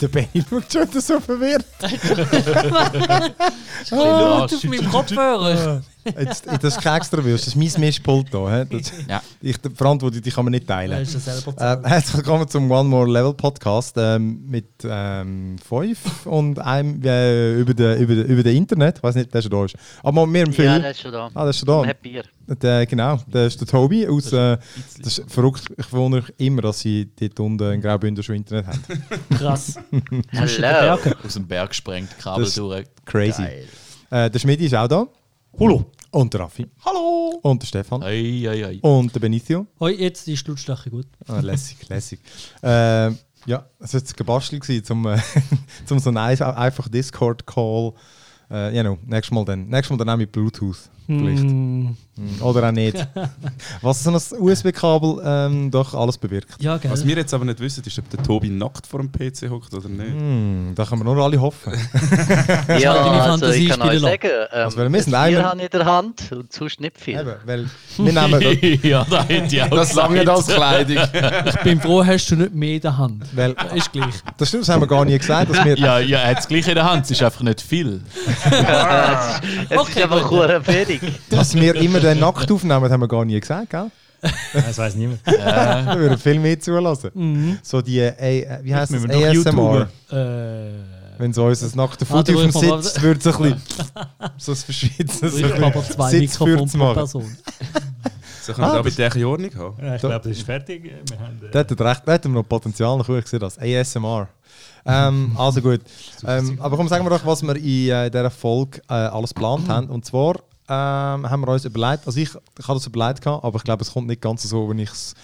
Der Benny schaut schon so verwirrt. Ah, auf meinem Kopfhörer. Jetzt, das ist kein extra Würst, das ist mein Mischpult hier. Das, Ja. ich, die Verantwortung die kann man nicht teilen. ja Äh, herzlich willkommen zum One More Level Podcast ähm, mit ähm, fünf und einem äh, über den über über Internet. Ich weiß nicht, der schon da ist. Aber wir empfehlen. Ja, der ist schon da. ah, der ist schon da. Happy Bier. Der, genau, der ist der Tobi aus. Äh, das ist verrückt. Ich wundere mich immer, dass sie dort unten in Graubünden schon Internet haben. Krass. Hello. Aus dem Berg gesprengt, Kabel Das- durch. Crazy. Geil. Äh, der Schmidi ist auch da. Hallo. Und der Raffi. Hallo! Und der Stefan. Ei, ei, ei. Und der Benicio. Hoi, jetzt ist die Lautstärke gut. Ah, lässig, lässig. Äh, ja, es war jetzt gebastelt, gewesen, zum, äh, zum so einen ein- einfach Discord-Call. Äh, you know, nächstes Mal dann. Nächstes Mal dann auch mit Bluetooth. Vielleicht. Mm, Oder auch nicht. Was so ein USB-Kabel ähm, doch alles bewirkt. ja. Was wir jetzt aber nicht wissen, ist, ob der Tobi nackt vor dem PC hockt oder nicht. Mm, da können wir nur alle hoffen. Ja, also ich kann euch sagen, ähm, Also, weil wir sind Bier einer- habe ich in der Hand und sonst nicht viel. Eben, weil wir nehmen ja, da hätte ich auch Das lange als Kleidung. Ich bin froh, hast du nicht mehr in der Hand. weil, Ist gleich. das stimmt, das haben wir gar nie gesagt, dass wir Ja, ja, er hat es gleich in der Hand, es ist einfach nicht viel. es ist, es Okay, ist einfach wenig. dass wir immer den nackt aufnehmen, haben wir gar nie gesagt, gell? Das weiß niemand. Da würden viel mehr zulassen. So die, äh, wie heißt das, wir ASMR. Äh, Wenn so unser nackter Warte, Foto auf dem Sitz, würde so ein bisschen so ein habe aber zwei Sitzfürz Mikrofone pro machen. Person. So können wir Ah, da bitte in Ordnung haben. Ja, ich Da- glaube, das ist fertig. Wir haben, äh, Da hat recht, da hat noch Potenzial, noch ich gesehen das. ASMR. Ähm, also gut. Ähm, aber komm, sagen wir doch, was wir in äh, dieser Folge äh, alles geplant haben. Und zwar haben wir uns überlegt, also ich, ich habe das überlegt, gehabt, aber ich glaube, es kommt nicht ganz so, wie ich es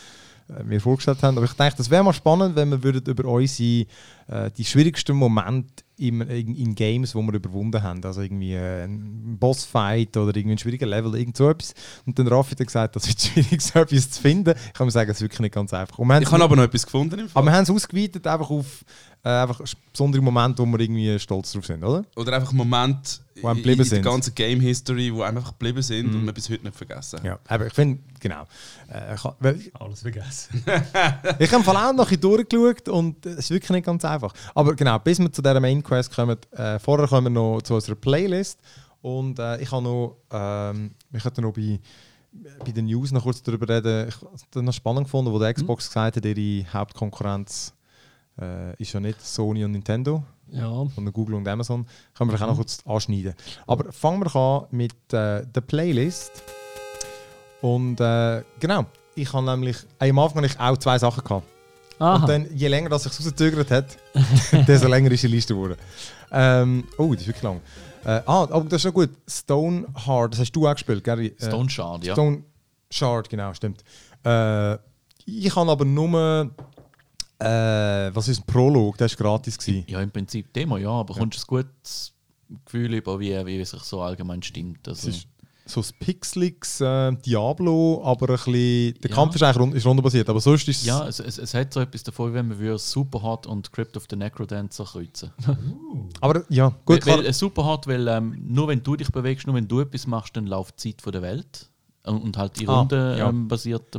äh, mir vorgestellt habe. Aber ich denke, das wäre mal spannend, wenn wir würden über unsere äh, die schwierigsten Momente im, in, in Games, wo wir überwunden haben. Also irgendwie äh, ein Bossfight oder irgendwie ein schwieriger Level, irgend so etwas. Und dann Raffi hat gesagt, das wird schwierig, so etwas zu finden. Ich kann mir sagen, es ist wirklich nicht ganz einfach. Ich habe aber noch etwas gefunden im Fall. aber wir haben es ausgeweitet einfach auf äh, einfach besondere Momente, wo wir irgendwie stolz drauf sind, oder? Oder einfach Momente Wo in, in der ganzen Game History, die einfach geblieben sind und wir bis heute nicht vergessen. Ja. Aber ich finde, genau. Äh, ich, alles vergessen. ich habe im Fall auch noch ein bisschen durchgeschaut und es ist wirklich nicht ganz einfach. Aber genau, bis wir zu dieser Main Quest kommen, äh, vorher kommen wir noch zu unserer Playlist und äh, ich habe noch, ähm, wir könnten noch bei bei den News noch kurz darüber reden. Ich habe noch spannend gefunden, wo der Xbox gesagt hat, ihre Hauptkonkurrenz äh, ist ja nicht Sony und Nintendo, Ja. von Google und Amazon. Können wir vielleicht auch noch kurz anschneiden. Aber fangen wir an mit äh, der Playlist. Und äh, genau, ich habe nämlich am Anfang habe ich auch zwei Sachen gehabt. Und Aha. dann, je länger das sich rausgezögert hat, desto länger ist die Liste geworden. Ähm, oh, das ist wirklich lang. Äh, ah, aber das ist schon gut. Stone Hard, das hast du auch gespielt, Gary. Äh, Stone Shard, ja. Stone Shard, genau, stimmt. Äh, ich habe aber nur. Äh, was ist ein Prolog? Der war gratis. Gewesen. Ja, im Prinzip Demo, ja, aber kommst du ein gutes Gefühl über, wie, wie sich so allgemein stimmt. Also, Es ist so das Pixelix äh, Diablo, aber ein bisschen. Der Ja. Kampf ist eigentlich rund, ist rundenbasiert, aber sonst ist es. ja, es, es, es hat so etwas davon, wenn man Superhot und Crypt of the Necrodancer kreuzen. Aber ja, gut. weil, weil, Superhot, weil ähm, nur wenn du dich bewegst, nur wenn du etwas machst, dann läuft die Zeit von der Welt. Und, und halt die Ah, Runde ja. ähm,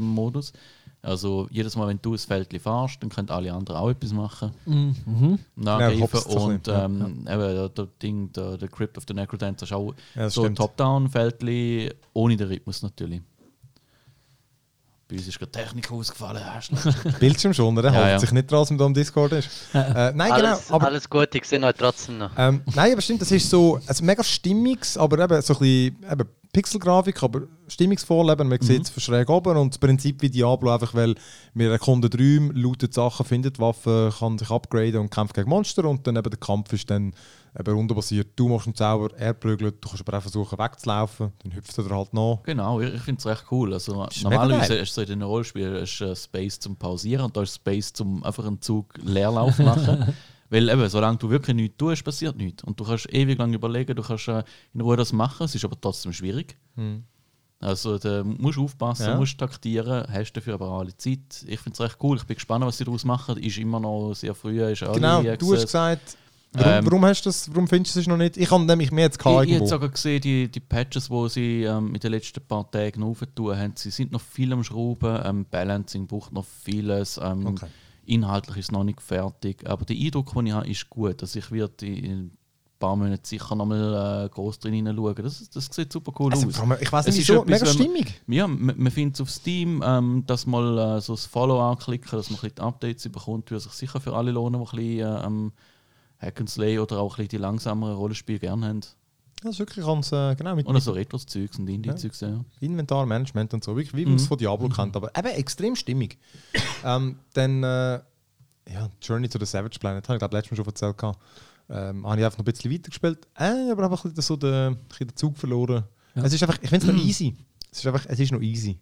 Modus. Also jedes Mal, wenn du ein Feld fährst, dann können alle anderen auch etwas machen. Mhm. Nachgreifen. so ein und ähm, eben, der, der Ding, der, der Crypt of the Necrodancer ist auch Ja, das so ein stimmt. Top-Down-Feldli, ohne den Rhythmus natürlich. Bei uns ist gerade die Technik ausgefallen. Arschloch. Bildschirm schon, oder? Ja, Hält ja. sich nicht dran, dass man da am Discord ist. äh, nein, Alles, genau. Aber, alles gut, ich sehe euch trotzdem noch. ähm, nein, aber stimmt, das ist so also mega stimmiges, aber eben so ein bisschen eben Pixelgrafik, aber stimmungsvoll. Eben, man sieht es von schräg oben und das Prinzip wie Diablo einfach, weil wir erkunden Räume, lootet Sachen, findet Waffen, kann sich upgraden und kämpft gegen Monster und dann eben der Kampf ist dann eben rundenbasiert. Du machst einen Zauber, er prügelt, du kannst aber auch versuchen wegzulaufen, dann hüpft er halt nach. Genau, ich, finde es recht cool. Also, ist normalerweise ist so in den Rollspielen ist, äh, Space zum Pausieren und da ist Space zum einfach einen Zug Leerlauf machen. Weil eben, solange du wirklich nichts tust, passiert nichts. Und du kannst ewig lang überlegen, du kannst äh, in Ruhe das machen, es ist aber trotzdem schwierig. Also da musst du aufpassen, Ja. musst taktieren, hast dafür aber auch alle Zeit. Ich finde es recht cool, ich bin gespannt, was sie daraus machen. Ist immer noch sehr früh, ist Genau, du hast gesagt, warum, Ähm, warum hast du das, warum findest du es noch nicht? Ich habe nämlich mehr jetzt gehabt Ich, ich habe sogar gesehen, die, die Patches, die sie ähm, in den letzten paar Tagen aufgetun haben, sie sind noch viel am Schrauben. Ähm, Balancing braucht noch vieles. Ähm, Okay. inhaltlich ist es noch nicht fertig. Aber der Eindruck, den ich habe, ist gut. Also ich werde in ein paar Monaten sicher nochmal äh, groß drin hineinschauen. Das, das sieht super cool Also, aus. ich weiß Es nicht, ist wieso, etwas, mega man- stimmig. Ja, man, man findet es auf Steam, ähm, dass mal äh, so das Follow anklicken, dass man ein bisschen die Updates bekommt, würde sich sicher für alle lohnen, die ein bisschen äh, am Hack and Slay oder auch ein die langsameren Rollenspiele gerne haben. Das ist wirklich ganz, äh, genau, mit, Und so Retro-Zeugs und Indie-Zeugs, ja. Inventarmanagement und so, wirklich, wie man es Mhm. von Diablo kennt, aber eben extrem stimmig. ähm, dann, äh, ja, Journey to the Savage Planet, habe ich glaube letztes Mal schon erzählt. gehabt. Ähm, habe ich einfach noch ein bisschen weitergespielt, äh, aber einfach ein bisschen so den, ein bisschen den Zug verloren. Ja. Es ist einfach, ich finde es noch easy. Es ist einfach, es ist noch easy.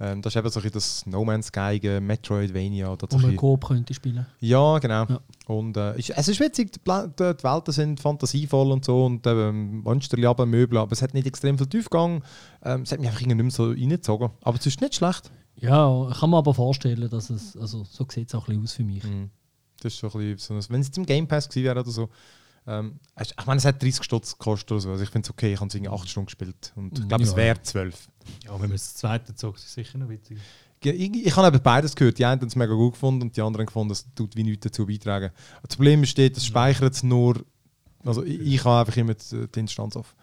Ähm, das ist eben so ein das No Man's Sky, gegen Metroidvania. Oder Wo man Coop könnte spielen. ja, genau. Ja. Und äh, es ist witzig, die, die, die Welten sind fantasievoll und so und ähm, Monster, aber Möbel, aber es hat nicht extrem viel Tiefgang. Ähm, es hat mich einfach irgendwie nicht mehr so reingezogen. Aber es ist nicht schlecht. Ja, ich kann mir aber vorstellen, dass es, also so sieht es auch ein bisschen aus für mich. Mhm. Das ist so ein bisschen so wenn es im Game Pass gewesen wäre oder so. Ähm, es- ich meine, es hat 30 Stutz gekostet oder so. Also ich finde es okay, ich habe es irgendwie 8 Stunden gespielt. Und ich glaube, es Ja. wäre 12. Ja, wenn man das zweite zog, ist es sicher noch witzig. Ich, ich habe eben beides gehört. Die einen haben es mega gut gefunden und die anderen gefunden, es tut wie nichts dazu beitragen. Das Problem besteht, es speichert es nur. Also ich, ich habe einfach immer die, die Instanz auf.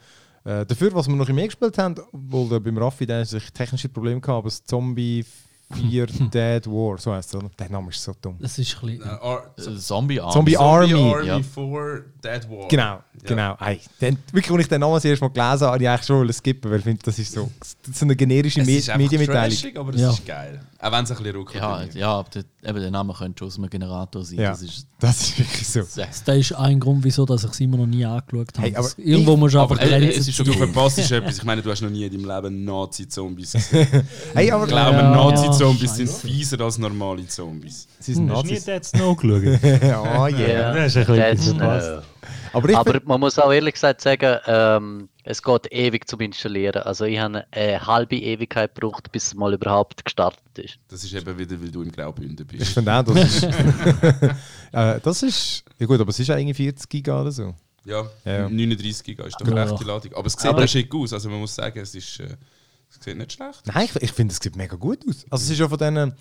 Äh, dafür, was wir noch mehr gespielt haben, wohl der beim Raffi, der sich technische Probleme gehabt, aber das Zombie 4 Dead War, so heißt es? Der Name ist so dumm. Das ist ein bisschen. Äh, Ar- Äh, Zombie Army. Zombie Army. Army ja. 4 Dead War. Genau, genau. Ey, dann, wirklich, als ich den Namen das erste Mal gelesen habe, habe ich eigentlich schon wollen skippen, weil ich finde, das ist so, das ist so eine generische Me Medienmitteilung. trashig, aber es Ja. ist geil. Auch wenn es ein bisschen ruckelt. Ja, ja aber der, eben der Name könnte schon aus einem Generator sein. Ja. Das ist Das ist wirklich so. Das ist ein Grund, wieso dass ich es immer noch nie angeschaut habe. Hey, aber Das- Irgendwo musst du Aber einfach äh, es ist Du okay. verpasst etwas. Ich meine, du hast noch nie in deinem Leben Nazi-Zombies gesehen. Hey, aber Ich glaube, Ja, Nazi-Zombies sind scheiße. fieser als normale Zombies. sie sind Hast du nie Nazis. Dead Snow geschaut? oh yeah. Das ist ein bisschen no. Aber Aber man muss auch ehrlich gesagt sagen, ähm, es geht ewig zum Installieren. Also ich habe eine halbe Ewigkeit gebraucht, bis es mal überhaupt gestartet ist. Das ist eben wieder, weil du in Graubünden Ich bist. finde auch, das ist. äh, das ist. Ja, gut, aber es ist ja irgendwie 40 Giga oder so. Ja, Ja, ja. 39 Giga ist doch Ja. eine rechte Ladung. Aber es sieht Aber- aber schick aus. Also man muss sagen, es ist. Äh, es sieht nicht schlecht. Nein, ich, ich finde, es sieht mega gut aus. Also, es ist ja von denen.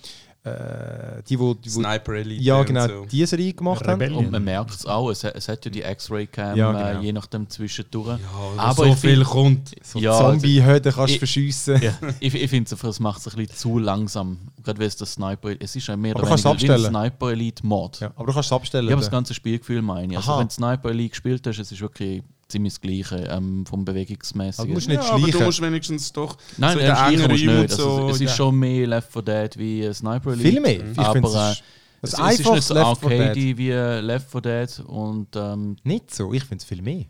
Äh, die, wo, die, wo Sniper Elite. Ja, und genau, so. die Serie gemacht haben. Rebellion. Und man merkt es auch, es, hat- es hat ja die X-Ray-Cam, Ja, äh, genau. je nachdem zwischendurch. Ja, Aber aber so viel find- kommt. So Ja, Zombie-Hütte kannst du ich- verschiessen. Ja, ich, ich finde es es macht es ein bisschen zu langsam. Gerade weil es das Sniper es ist ja mehr Aber oder weniger wie ein abstellen. Sniper Elite Mod. Ja, aber du kannst es abstellen. Ich habe das ganze Spielgefühl meine ich. Also wenn du Sniper Elite gespielt hast, es ist wirklich ziemlich das Gleiche ähm, vom Bewegungsmäßigen. Also du musst Ja, nicht aber du schleichen. musst wenigstens doch. Nein, so in nein, den schleichen musst nicht. Also, so, es ist ja. schon mehr Left 4 Dead wie äh, Sniper Elite. Viel mehr. Ich aber finde, äh, es ist, es, das es ist nicht so Left 4 Dead. arcade wie äh, Left 4 Dead und ähm, Nicht so, ich finde es viel mehr.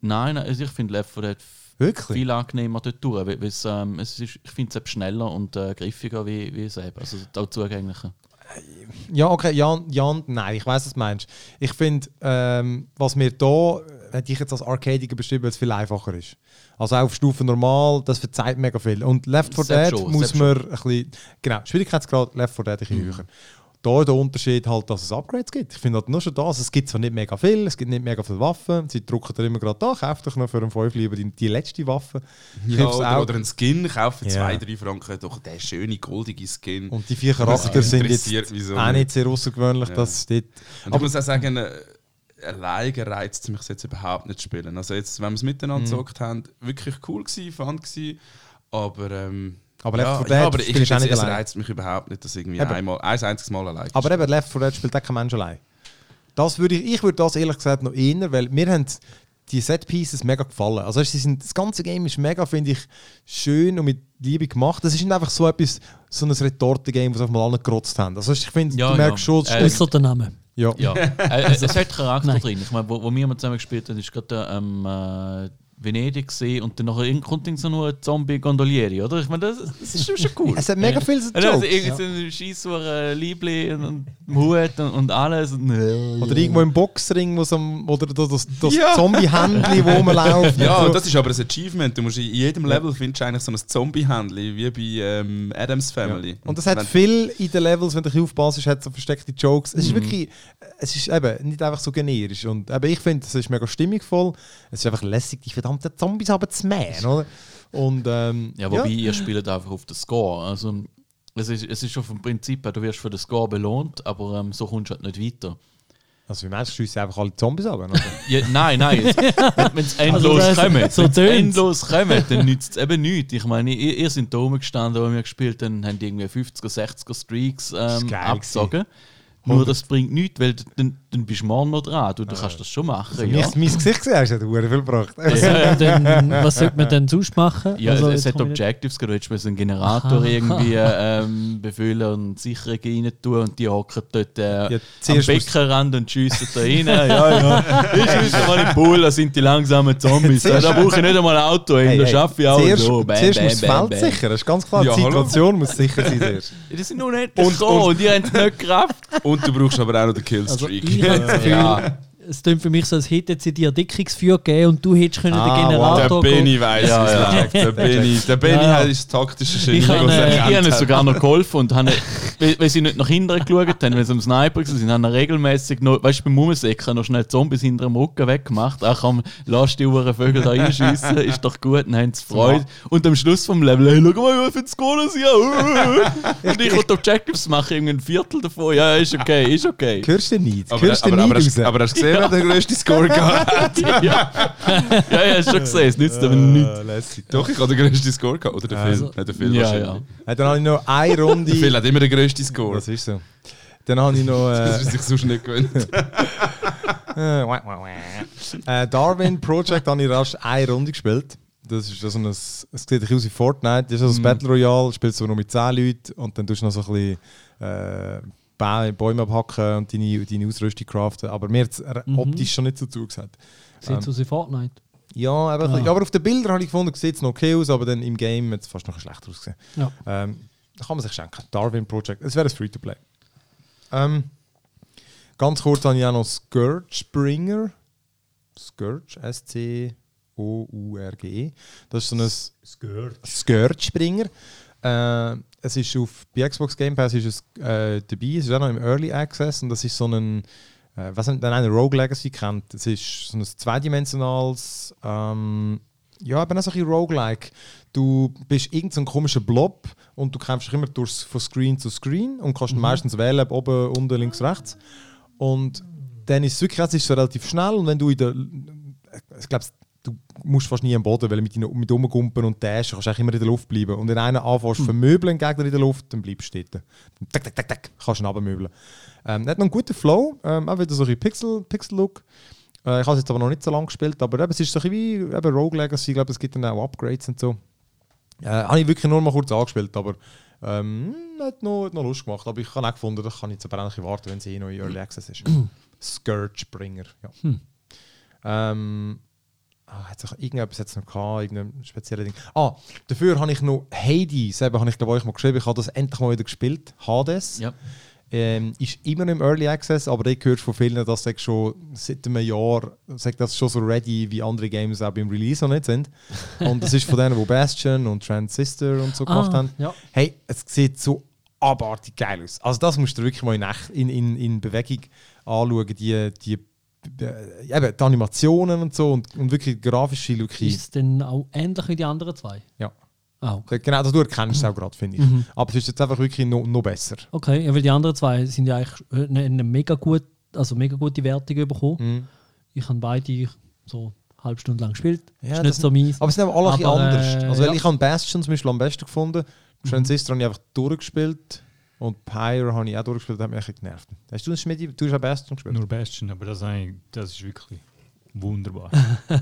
nein, also ich finde Left 4 Dead Wirklich? viel angenehmer dort durch, weil es, ähm, es ist, ich finde es eben schneller und äh, griffiger wie, wie es eben, also auch zugänglicher. Ja, okay, ja, ja nein, ich weiß, was du meinst. Ich finde, ähm, was mir da, hätte ich jetzt als Arcadiger beschrieben, weil es viel einfacher ist. Also auch auf Stufe normal, das verzeiht mega viel. Und Left 4 Selbst Dead schon, muss man ein bisschen, genau, Schwierigkeitsgrad Left 4 Dead ein bisschen höher. Da der Unterschied halt, dass es Upgrades gibt. Ich finde halt nur schon das, es gibt zwar nicht mega viel, es gibt nicht mega viele Waffen, sie drucken dir immer gerade da, kauf doch noch für einen 5 lieber die, die letzte Waffe. Ja, oder, auch. oder einen Skin kaufen, Ja. 2-3 Franken, doch der schöne, goldige Skin. Und die vier Charakter sind jetzt auch nicht. sehr außergewöhnlich, Ja. dass steht. Und ich muss auch sagen, äh, alleine reizt es mich jetzt überhaupt nicht zu spielen. Also jetzt, wenn wir es miteinander Mhm. gezockt haben, wirklich cool gewesen, fun gewesen, aber ähm, Aber Left ja, 4 ja, Dead aber ich, du auch es, nicht es allein. reizt mich überhaupt nicht, dass irgendwie Eben. einmal, ein einziges Mal allein Aber eben Left 4 Dead spielt auch kein Mensch allein. Das würde ich, ich würde das ehrlich gesagt noch eher, weil mir haben die Set-Pieces mega gefallen. Also sie sind, das ganze Game ist mega, finde ich, schön und mit Liebe gemacht. Das ist nicht einfach so etwas, so ein Retorte-Game, das auf mal alle gerotzt haben. Also ich finde, Ja, du merkst ja. schon, es Äh, Außer der Name. Ja. Ja, äh, es, es hat Charakter Nein. drin. Ich meine, wo, wo wir mal zusammen gespielt haben, ist gerade ähm, äh, Venedig gesehen und dann nachher kommt irgend so nur ein Zombie-Gondolieri, oder? Ich meine, das, das ist schon- cool. Es hat mega viele so Und also Jokes. irgend so ein Scheissur Liebli und, und Hut und, und alles. Und, Oder irgendwo im Boxring, wo so, oder das, das, das Ja. Zombie-Händchen, wo rumläuft. Ja, und so. das ist aber ein Achievement. Du musst in jedem Level findest du eigentlich so ein Zombie-Handli, wie bei ähm, Adams Family. Und das hat Wenn- viel in den Levels, wenn du aufpasst, hat so versteckte Jokes. Es ist Mhm. wirklich, es ist eben nicht einfach so generisch. Und eben, ich finde, es ist mega stimmigvoll. Es ist einfach lässig, die verdammten Zombies aber zu mähen, oder? Und ähm, ja, wobei ihr spielt einfach auf den Score. Also Es ist, es ist schon vom Prinzip her, du wirst für den Score belohnt, aber ähm, so kommst du halt nicht weiter. Also wie meinst du, schiessen einfach alle Zombies ab? Ja, nein, nein. Wenn es endlos Also kommt, so endlos kommt, dann nützt es eben nichts. Ich meine, ihr, ihr seid da rumgestanden, wo wir gespielt haben, haben die irgendwie 50er, 60er Streaks ähm, abgezogen. Nur das bringt nichts, weil dann, dann bist du morgen noch dran. Du, du kannst das schon machen. Also, ja. mein, mein Gesicht gesehen hast, hat du viel gebracht. Was sollte man denn, was sollte man denn sonst machen? Ja, Also, es, es hat Objectives, du hättest einen Generator Aha. irgendwie ähm, befüllen und Sicherungen rein tun und die hocken dort äh, Ja, am Beckenrand und schiessen da rein. ja, ja. Ich schiesse mal in den Pool, da sind die langsamen Zombies. Ja, da brauche ich nicht einmal ein Auto hin, da schaffe ich auch zuerst, so. Bam, zuerst bam, muss das Feld sichern, das ist ganz klar. Ja, die hallo. Situation muss sicher sein. Ja, Die sind noch nicht Und- und- und die haben nicht Kraft. Und du brauchst aber auch noch den Also Killstreak. ich habe das Gefühl, Ja. Es klingt für mich so, als hätte sie dir Erdickungsfeuer gegeben und du hättest können Ah, den wow. der Generator Benny weiss, Ja, wie es ja. Der Benny, der Benny Ja, ja. hat das taktische Genie, Ich habe, Ich ihnen hat. sogar noch geholfen und habe, weil, sie nicht nach hinten geschaut haben, weil sie am Sniper waren, sind, haben regelmäßig noch, weißt du, beim Umsäcken noch schnell Zombies hinter dem Rücken weggemacht. Ach komm, lass die Uhren Vögel da reinschiessen, ist doch gut, dann haben sie Freude. Und am Schluss vom Level, hey, schau mal, was für ein Score das hier Und ich wollte Objectives machen, irgendwie ein Viertel davon. Ja, ist okay, ist okay. Hörst du nicht? Aber, aber, aber, hast, aber hast du gesehen, wer den grössten Score gehabt ja, ja, ja, hast schon gesehen, es nützt aber nichts. Ah, lässig. Doch, ich habe den grössten Score gehabt. Oder der Phil. Also- Nein, der Phil Ja, wahrscheinlich. ja. Dann habe ich noch eine Runde. Der Phil hat immer den grössten Score. Das ist so. Dann habe ich noch. Das Äh, ist sich sonst nicht gewöhnt. äh, Darwin Project habe ich rasch eine Runde gespielt. Das ist so ein, es sieht ein bisschen aus wie Fortnite. Das ist also ein Battle Royale, spielst du nur mit 10 Leuten und dann tust du noch so ein bisschen äh, Bä- Bäume abhacken und deine, deine Ausrüstung craften. Aber mir hat es Mhm. optisch schon nicht so zugesagt. Sieht so aus wie Fortnite. Ja, aber, Ah. aber auf den Bildern habe ich gefunden, sieht es noch okay aus, aber dann im Game hat es fast noch schlechter ausgesehen. Ja. Ähm, da kann man sich schenken. Darwin Project. Es wäre ein Free-to-Play. Ähm, ganz kurz habe ich auch noch. Scourge, S-C-O-U-R-G-E. E. Das ist so ein Scourge. Scourgebringer. Äh, es ist auf bei Xbox Game Pass ist es äh, dabei. Es ist auch noch im Early Access und das ist so ein äh, was wenn einer Rogue Legacy kennt. Es ist so ein zweidimensionales ähm, ja, eben auch so ein bisschen Roguelike. Du bist irgendein so ein komischer Blob und du kämpfst immer durchs, von Screen zu Screen und kannst meistens wählen, ob oben, unten, links, rechts. Und dann ist es wirklich, es ist so relativ schnell und wenn du in der, ich glaube, du musst fast nie am Boden, weil mit, mit rumgumpen und dashen kannst du immer in der Luft bleiben. Und wenn einer anfängst zu vermöbeln, Gegner in der Luft, dann bleibst du dort. Dann tak, tak, tak, tak, kannst du ihn runtermöbeln. Ähm, er hat noch einen guten Flow, ähm, auch wieder so ein bisschen Pixel, Pixel-Look. Äh, ich habe es jetzt aber noch nicht so lange gespielt, aber eben, es ist so ein bisschen wie eben Rogue Legacy, ich glaube, es gibt dann auch Upgrades und so. Äh, habe ich wirklich nur mal kurz angespielt, aber ähm, hat, noch, hat noch Lust gemacht. Aber ich habe auch gefunden, das kann ich jetzt aber auch warten, wenn es eh noch in Early Access ist. Scourgebringer, ja. Ähm, ah, hat sich irgendetwas jetzt noch gehabt, irgendein spezielles Ding. Ah, dafür habe ich noch Hades, eben habe ich glaube euch mal geschrieben, ich habe das endlich mal wieder gespielt, Hades. Ja. Ähm, ist immer im Early Access, aber ich höre von vielen, dass das schon seit einem Jahr sagt das schon so ready, wie andere Games auch beim Release noch nicht sind. Und das ist von denen, die Bastion und Transistor und so gemacht haben. ja. Hey, es sieht so abartig geil aus. Also das musst du wirklich mal in, in, in, Bewegung anschauen, die, die, eben, die Animationen und so und, und wirklich grafische Look. Ist es denn auch ähnlich wie die anderen zwei? Ja. Ah, okay. Genau, das du erkennst es auch gerade, finde ich. Mhm. Aber es ist jetzt einfach wirklich noch, noch besser. Okay, ja, weil die anderen zwei sind ja eigentlich äh, eine, eine mega, gut, also mega gute Wertung bekommen. Mhm. Ich habe beide so eine halbe Stunde lang gespielt. Ja, ist nicht so meins. Aber es sind aber alle ein bisschen Aber, anders. äh, Also, ja. ich habe Bastion zum Beispiel am besten gefunden. Transistor habe ich einfach durchgespielt. Und Pyre habe ich auch durchgespielt, das hat mich ein bisschen genervt. Hast du das Schmidt, du hast auch Bastion gespielt? Nur Bastion, aber das, eigentlich- das ist wirklich wunderbar.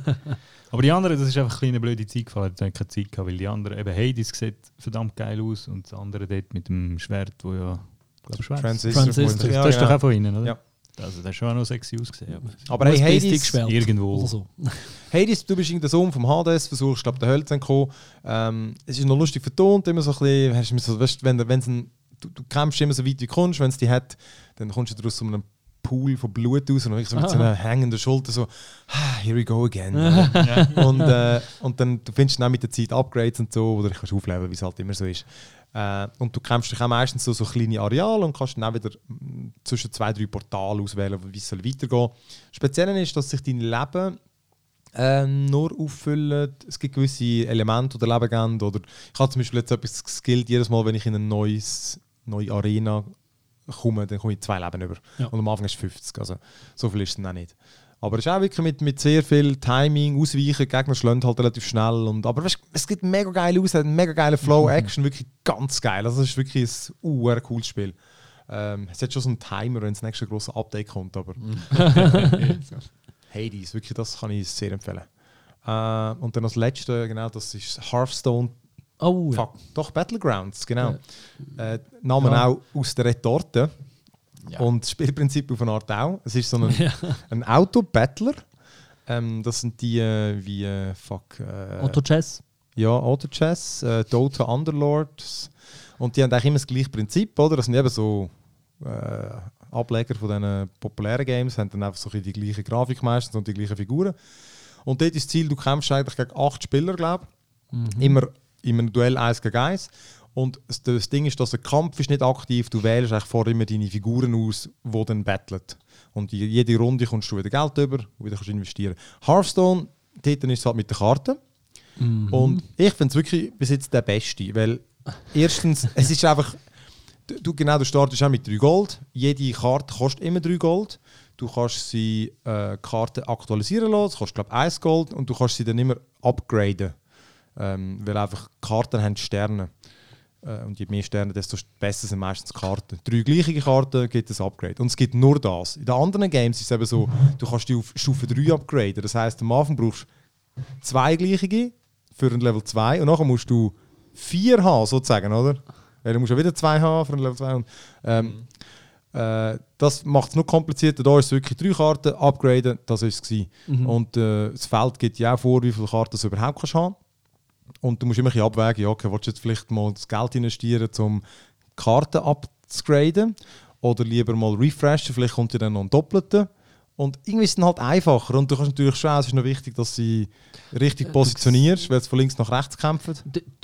aber die anderen, das ist einfach eine kleine blöde Zeit gefallen. Da hatte ich keine Zeit gehabt, weil die anderen, eben Hades sieht verdammt geil aus und das andere dort mit dem Schwert, wo ja. glaub, Schwert. Transistor. Transistor. Ja, das ist doch auch von ihnen, oder? Ja. Also, das hat schon auch noch sexy ausgesehen. Aber Aber hey, Hades, irgendwo. So. Hades, du bist irgendein Sohn vom Hades, versuchst, glaube den Hölle zu entkommen. Ähm, es ist noch lustig vertont, immer so ein bisschen, hast du so, weißt, wenn, wenn's ein, du, du kämpfst immer so weit wie du kommst, wenn es die hat, dann kommst du aus so einem Pool von Blut raus und ich so mit so einer hängenden Schulter so, ah, here we go again. und, äh, und dann du findest dann auch mit der Zeit Upgrades und so, oder ich kannst aufleben, wie es halt immer so ist. Äh, und du kämpfst dich auch meistens so, so kleine Areale und kannst dann auch wieder mm, zwischen zwei, drei Portalen auswählen, wie es soll weitergehen. Speziell ist, dass sich dein Leben ähm, nur auffüllen. Es gibt gewisse Elemente oder Lebensende. Oder ich habe zum Beispiel jetzt etwas geskillt, jedes Mal, wenn ich in eine neues, neue Arena komme, dann komme ich zwei Leben über. Ja. Und am Anfang ist es 50. Also so viel ist es dann auch nicht. Aber es ist auch wirklich mit, mit sehr viel Timing, Ausweichen, Gegner schlagen halt relativ schnell. Und, aber weißt, es gibt mega geile aus, hat einen mega geilen Flow, Action, wirklich ganz geil. Also es ist wirklich ein uh, cooles Spiel. Ähm, es hat schon so einen Timer, wenn das nächste große Update kommt, aber Hades, wirklich, das kann ich sehr empfehlen. Äh, und dann als letzte, genau, das ist Hearthstone Oh, ja. Fuck, doch, Battlegrounds, genau. Äh, Namen Ja. auch aus der Retorte. Ja. Und das Spielprinzip auf eine Art auch. Es ist so ein, Ja. ein Auto-Battler. Ähm, das sind die äh, wie, äh, fuck, äh, Otto Chess. ja, Auto-Chess, äh, Dota Underlords. Und die haben eigentlich immer das gleiche Prinzip, oder? Das sind eben so äh, Ableger von diesen populären Games, haben dann einfach so die gleiche Grafik meistens und die gleichen Figuren. Und dort ist das Ziel, du kämpfst eigentlich gegen acht Spieler, glaube ich. Immer in einem Duell 1 gegen 1. Und das, Ding ist, dass der Kampf ist nicht aktiv, du wählst eigentlich vorher immer deine Figuren aus, die dann battlen. Und jede Runde kommst du wieder Geld über und wieder kannst du investieren. Hearthstone, dort ist es halt mit den Karten. Und ich finde es wirklich bis jetzt der Beste, weil erstens, es ist einfach, du- du, genau, du startest auch mit 3 Gold. Jede Karte kostet immer 3 Gold. Du kannst sie äh, Karten aktualisieren lassen, das kostet glaube ich 1 Gold und du kannst sie dann immer upgraden. Ähm, weil einfach Karten haben Sterne. Äh, und je mehr Sterne, desto besser sind meistens Karten. Drei gleiche Karten gibt es Upgrade. Und es gibt nur das. In den anderen Games ist es eben so, du kannst die auf Stufe 3 upgraden. Das heißt, am Anfang brauchst du zwei gleiche für ein Level 2 und nachher musst du vier haben, sozusagen, oder? Weil du musst ja wieder zwei haben für ein Level 2. Und, ähm, äh, das macht es noch komplizierter. Da ist es wirklich drei Karten, upgraden, das ist es. gewesen. Und äh, das Feld gibt ja auch vor, wie viele Karten du überhaupt kannst haben Und du musst immer ein bisschen abwägen, ja, okay, willst du jetzt vielleicht mal das Geld investieren, um Karten abzugraden? Oder lieber mal refreshen, vielleicht kommt ja dann noch ein Doppelter. Und irgendwie ist es dann halt einfacher. Und du kannst natürlich schon, es ist noch wichtig, dass sie richtig positionierst, weil es von links nach rechts kämpfen.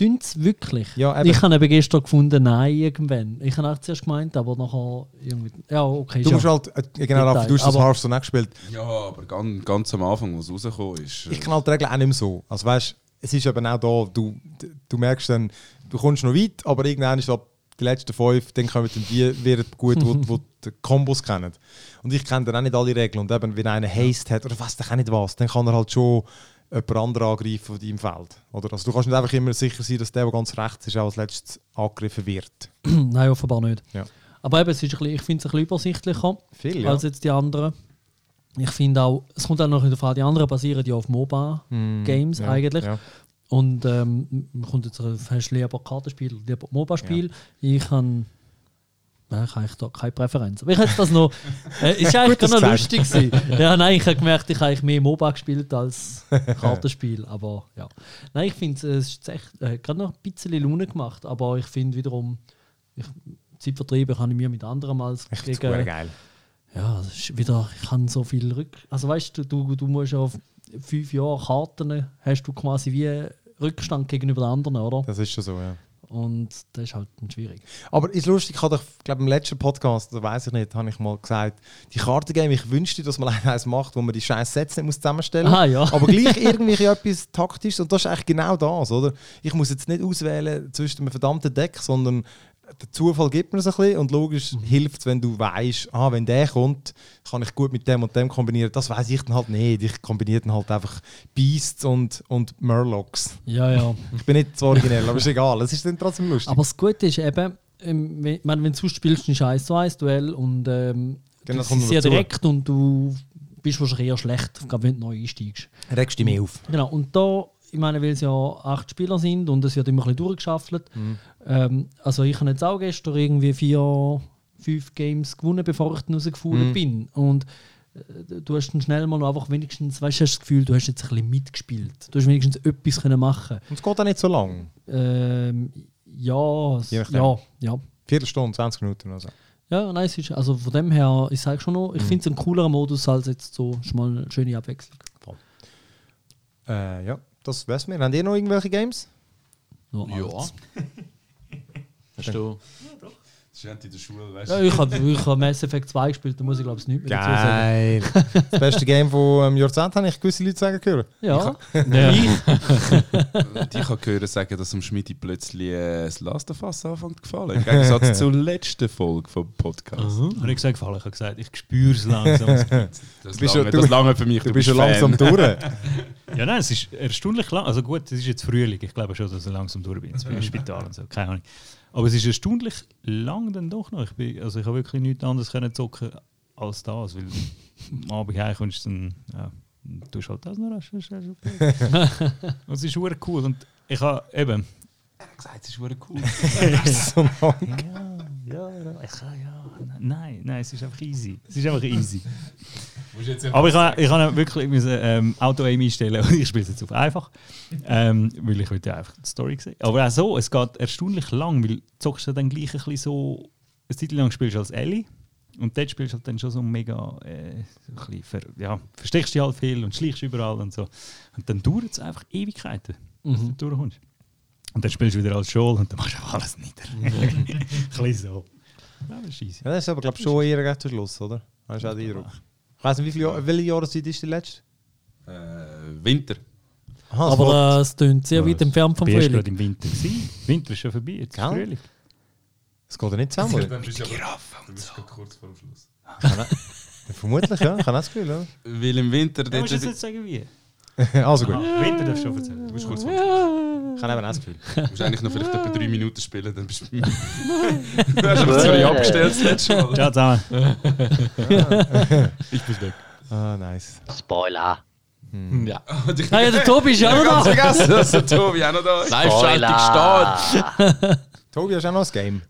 Dünnt es wirklich? Ja, eben. ich habe eben gestern gefunden, nein, irgendwann. Ich habe auch zuerst gemeint, aber nachher irgendwie. Ja, okay. Du musst ja. halt, äh, genau, Detail, du hast das Hearthstone auch gespielt. Ja, aber ganz, ganz am Anfang, wo es rausgekommen ist. äh, Ich kann halt die Regeln auch nicht mehr so. Also weißt, es ist eben auch da, du, du merkst dann, du kommst noch weit, aber irgendwann ist ab die letzten fünf, dann kommen dann die wieder gut, wo, wo die Kombos kennen. Und ich kenne dann auch nicht alle Regeln. Und eben, wenn einer Haste hat oder weiß ich auch nicht was, dann kann er halt schon jemand anderen angreifen von deinem Feld. Oder? Also du kannst nicht einfach immer sicher sein, dass der, der ganz rechts ist, auch als letztes angegriffen wird. Nein, offenbar nicht. Ja. Aber eben, es ist ein bisschen, ich finde es ein bisschen übersichtlicher Viel, ja. als jetzt die anderen. Ich finde auch, es kommt auch noch in der Frage, die anderen basieren ja auf MOBA-Games Mm, ja, eigentlich. Ja. Und ähm, man kommt jetzt auf, hast du lieber Kartenspiel oder lieber MOBA-Spiel? Ich habe Nein, ich habe da keine Präferenz. Aber ich hätte das noch. Äh, ist eigentlich gar noch das lustig gewesen. Ja, nein, ich habe gemerkt, ich habe mehr MOBA gespielt als Kartenspiel. Aber ja. Nein, ich finde, es ist echt äh, gerade noch ein bisschen Laune gemacht. Aber ich finde wiederum, ich, Zeitvertriebe kann ich mir mit anderen als Ich finde es geil. Ja, es ist wieder, ich habe so viel Rück... Also weißt du, du, du musst auf fünf Jahre Karten, hast du quasi wie Rückstand gegenüber den anderen, oder? Das ist schon so, ja. Und das ist halt schwierig. Aber ist lustig, ich habe glaube im letzten Podcast, da weiß ich nicht, habe ich mal gesagt, die Kartengame, ich wünschte, dass man eins macht, wo man die scheiß Sätze nicht muss zusammenstellen muss. Ah ja. Aber gleich irgendwie etwas taktisches. Und das ist eigentlich genau das, oder? Ich muss jetzt nicht auswählen zwischen einem verdammten Deck, sondern der Zufall gibt mir es ein bisschen und logisch Mhm. hilft es, wenn du weißt, ah, wenn der kommt, kann ich gut mit dem und dem kombinieren. Das weiß ich dann halt nicht. Ich kombiniere dann halt einfach Beasts und, und Murlocs. Ja, ja. Ich bin nicht so originell, aber ist egal. Es ist dann trotzdem lustig. Aber das Gute ist eben, ähm, wenn, wenn du spielst, ein scheiß zu eins Duell und ähm, Genau, das ist sehr dazu. direkt und du bist wahrscheinlich eher schlecht, gerade wenn du neu einsteigst. regst dich mehr auf. Genau, und da, ich meine, weil es ja acht Spieler sind und es wird immer ein bisschen durchgeschaffelt. Mhm. Ähm, also ich habe jetzt auch gestern irgendwie vier, fünf Games gewonnen, bevor ich dann rausgefahren Mhm. bin. Und äh, du hast dann schnell mal noch einfach wenigstens, weißt du, hast das Gefühl, du hast jetzt ein bisschen mitgespielt. Du hast wenigstens etwas können machen. Und es geht auch nicht so lang. Ähm, ja, es- ja, ja. Viertelstunde, 20 Minuten oder so. Ja, nein, es ist, also von dem her, ich sage schon noch, Mhm. ich finde es ein coolerer Modus als jetzt so schon mal eine schöne Abwechslung. Äh, ja, das wär's mir. Habt ihr noch irgendwelche Games? Nur Ja. Hast du. Student in der Schule, weißt Ja, ich habe ich hab Mass Effect 2 gespielt, da muss ich glaube ich nichts mehr dazu sagen. Geil. das beste Game von ähm, Jahrzehnt habe ich gewisse Leute sagen gehört. Ja, Ja. Und ich habe gehört sagen, dass am Schmidi plötzlich äh, das Last of Us anfängt zu gefallen. Im Gegensatz zur letzten Folge vom Podcast. Habe ich gesagt, gefallen. Ich habe gesagt, ich spüre es langsam. Das, bist lange, schon- du- das lange für mich. Du, bist schon langsam durch. ja, nein, es ist erstaunlich lang. Also gut, es ist jetzt Frühling. Ich glaube schon, dass ich langsam durch bin. Jetzt bin ich im Spital und so. Keine Ahnung. Aber es ist erstaunlich lang dann doch noch. Ich, bin, also ich habe wirklich nichts anderes können zocken als das. Weil am Abend heimkommst du dann. Ja, du halt das noch rasch. Und es ist super cool. Und ich habe eben. gesagt, es ist cool. so lang. Ja, ja, ich, ja, nein, nein, es ist einfach easy. Es ist einfach easy. Aber ich habe ich habe wirklich müssen, ähm, Auto-Aim einstellen und ich spiele es jetzt auf einfach, ähm, weil ich heute einfach die Story sehen. Aber auch so, es geht erstaunlich lang, weil du zockst ja dann gleich ein bisschen so, eine Zeit lang spielst du als Ellie und dort spielst du halt dann schon so mega, äh, so ein bisschen ver, ja, versteckst dich halt viel und schleichst überall und so. Und dann dauert es einfach Ewigkeiten, bis du durchkommst. Und dann spielst du wieder als Joel und dann machst du einfach alles nieder. ein bisschen so. Ja, das ist easy. Ja, das ist aber, glaube ich, schon eher recht zum Schluss, oder? Hast du auch den Eindruck? Ich weiß nicht, wie viele welche Jahreszeit ist die letzte? äh, Winter. Aha, das aber es klingt sehr weit entfernt vom Frühling. gerade im Winter. Gewesen. Winter ist schon vorbei, jetzt ist Gell? Frühling. Es geht ja nicht zusammen. Dann bist du du bist gerade kurz vor dem Schluss. Vermutlich, ja. Ich habe auch das Gefühl, Weil im Winter... Ja, musst du jetzt sagen, wie? Also gut. Ah, Winter darfst du schon erzählen. Du bist kurz Schluss. Ich habe eben auch das Gefühl. Du musst eigentlich noch vielleicht etwa drei Minuten spielen, dann bist du... du hast aber zwei abgestellt das letzte Mal. Ciao zusammen. ich bin weg. Ah, nice. Spoiler. Ja. Ah ja, der Tobi ist ja auch noch da. Vergessen, dass der Tobi auch noch da ist. Live-Schaltung steht. Tobi, hast du auch noch das Game?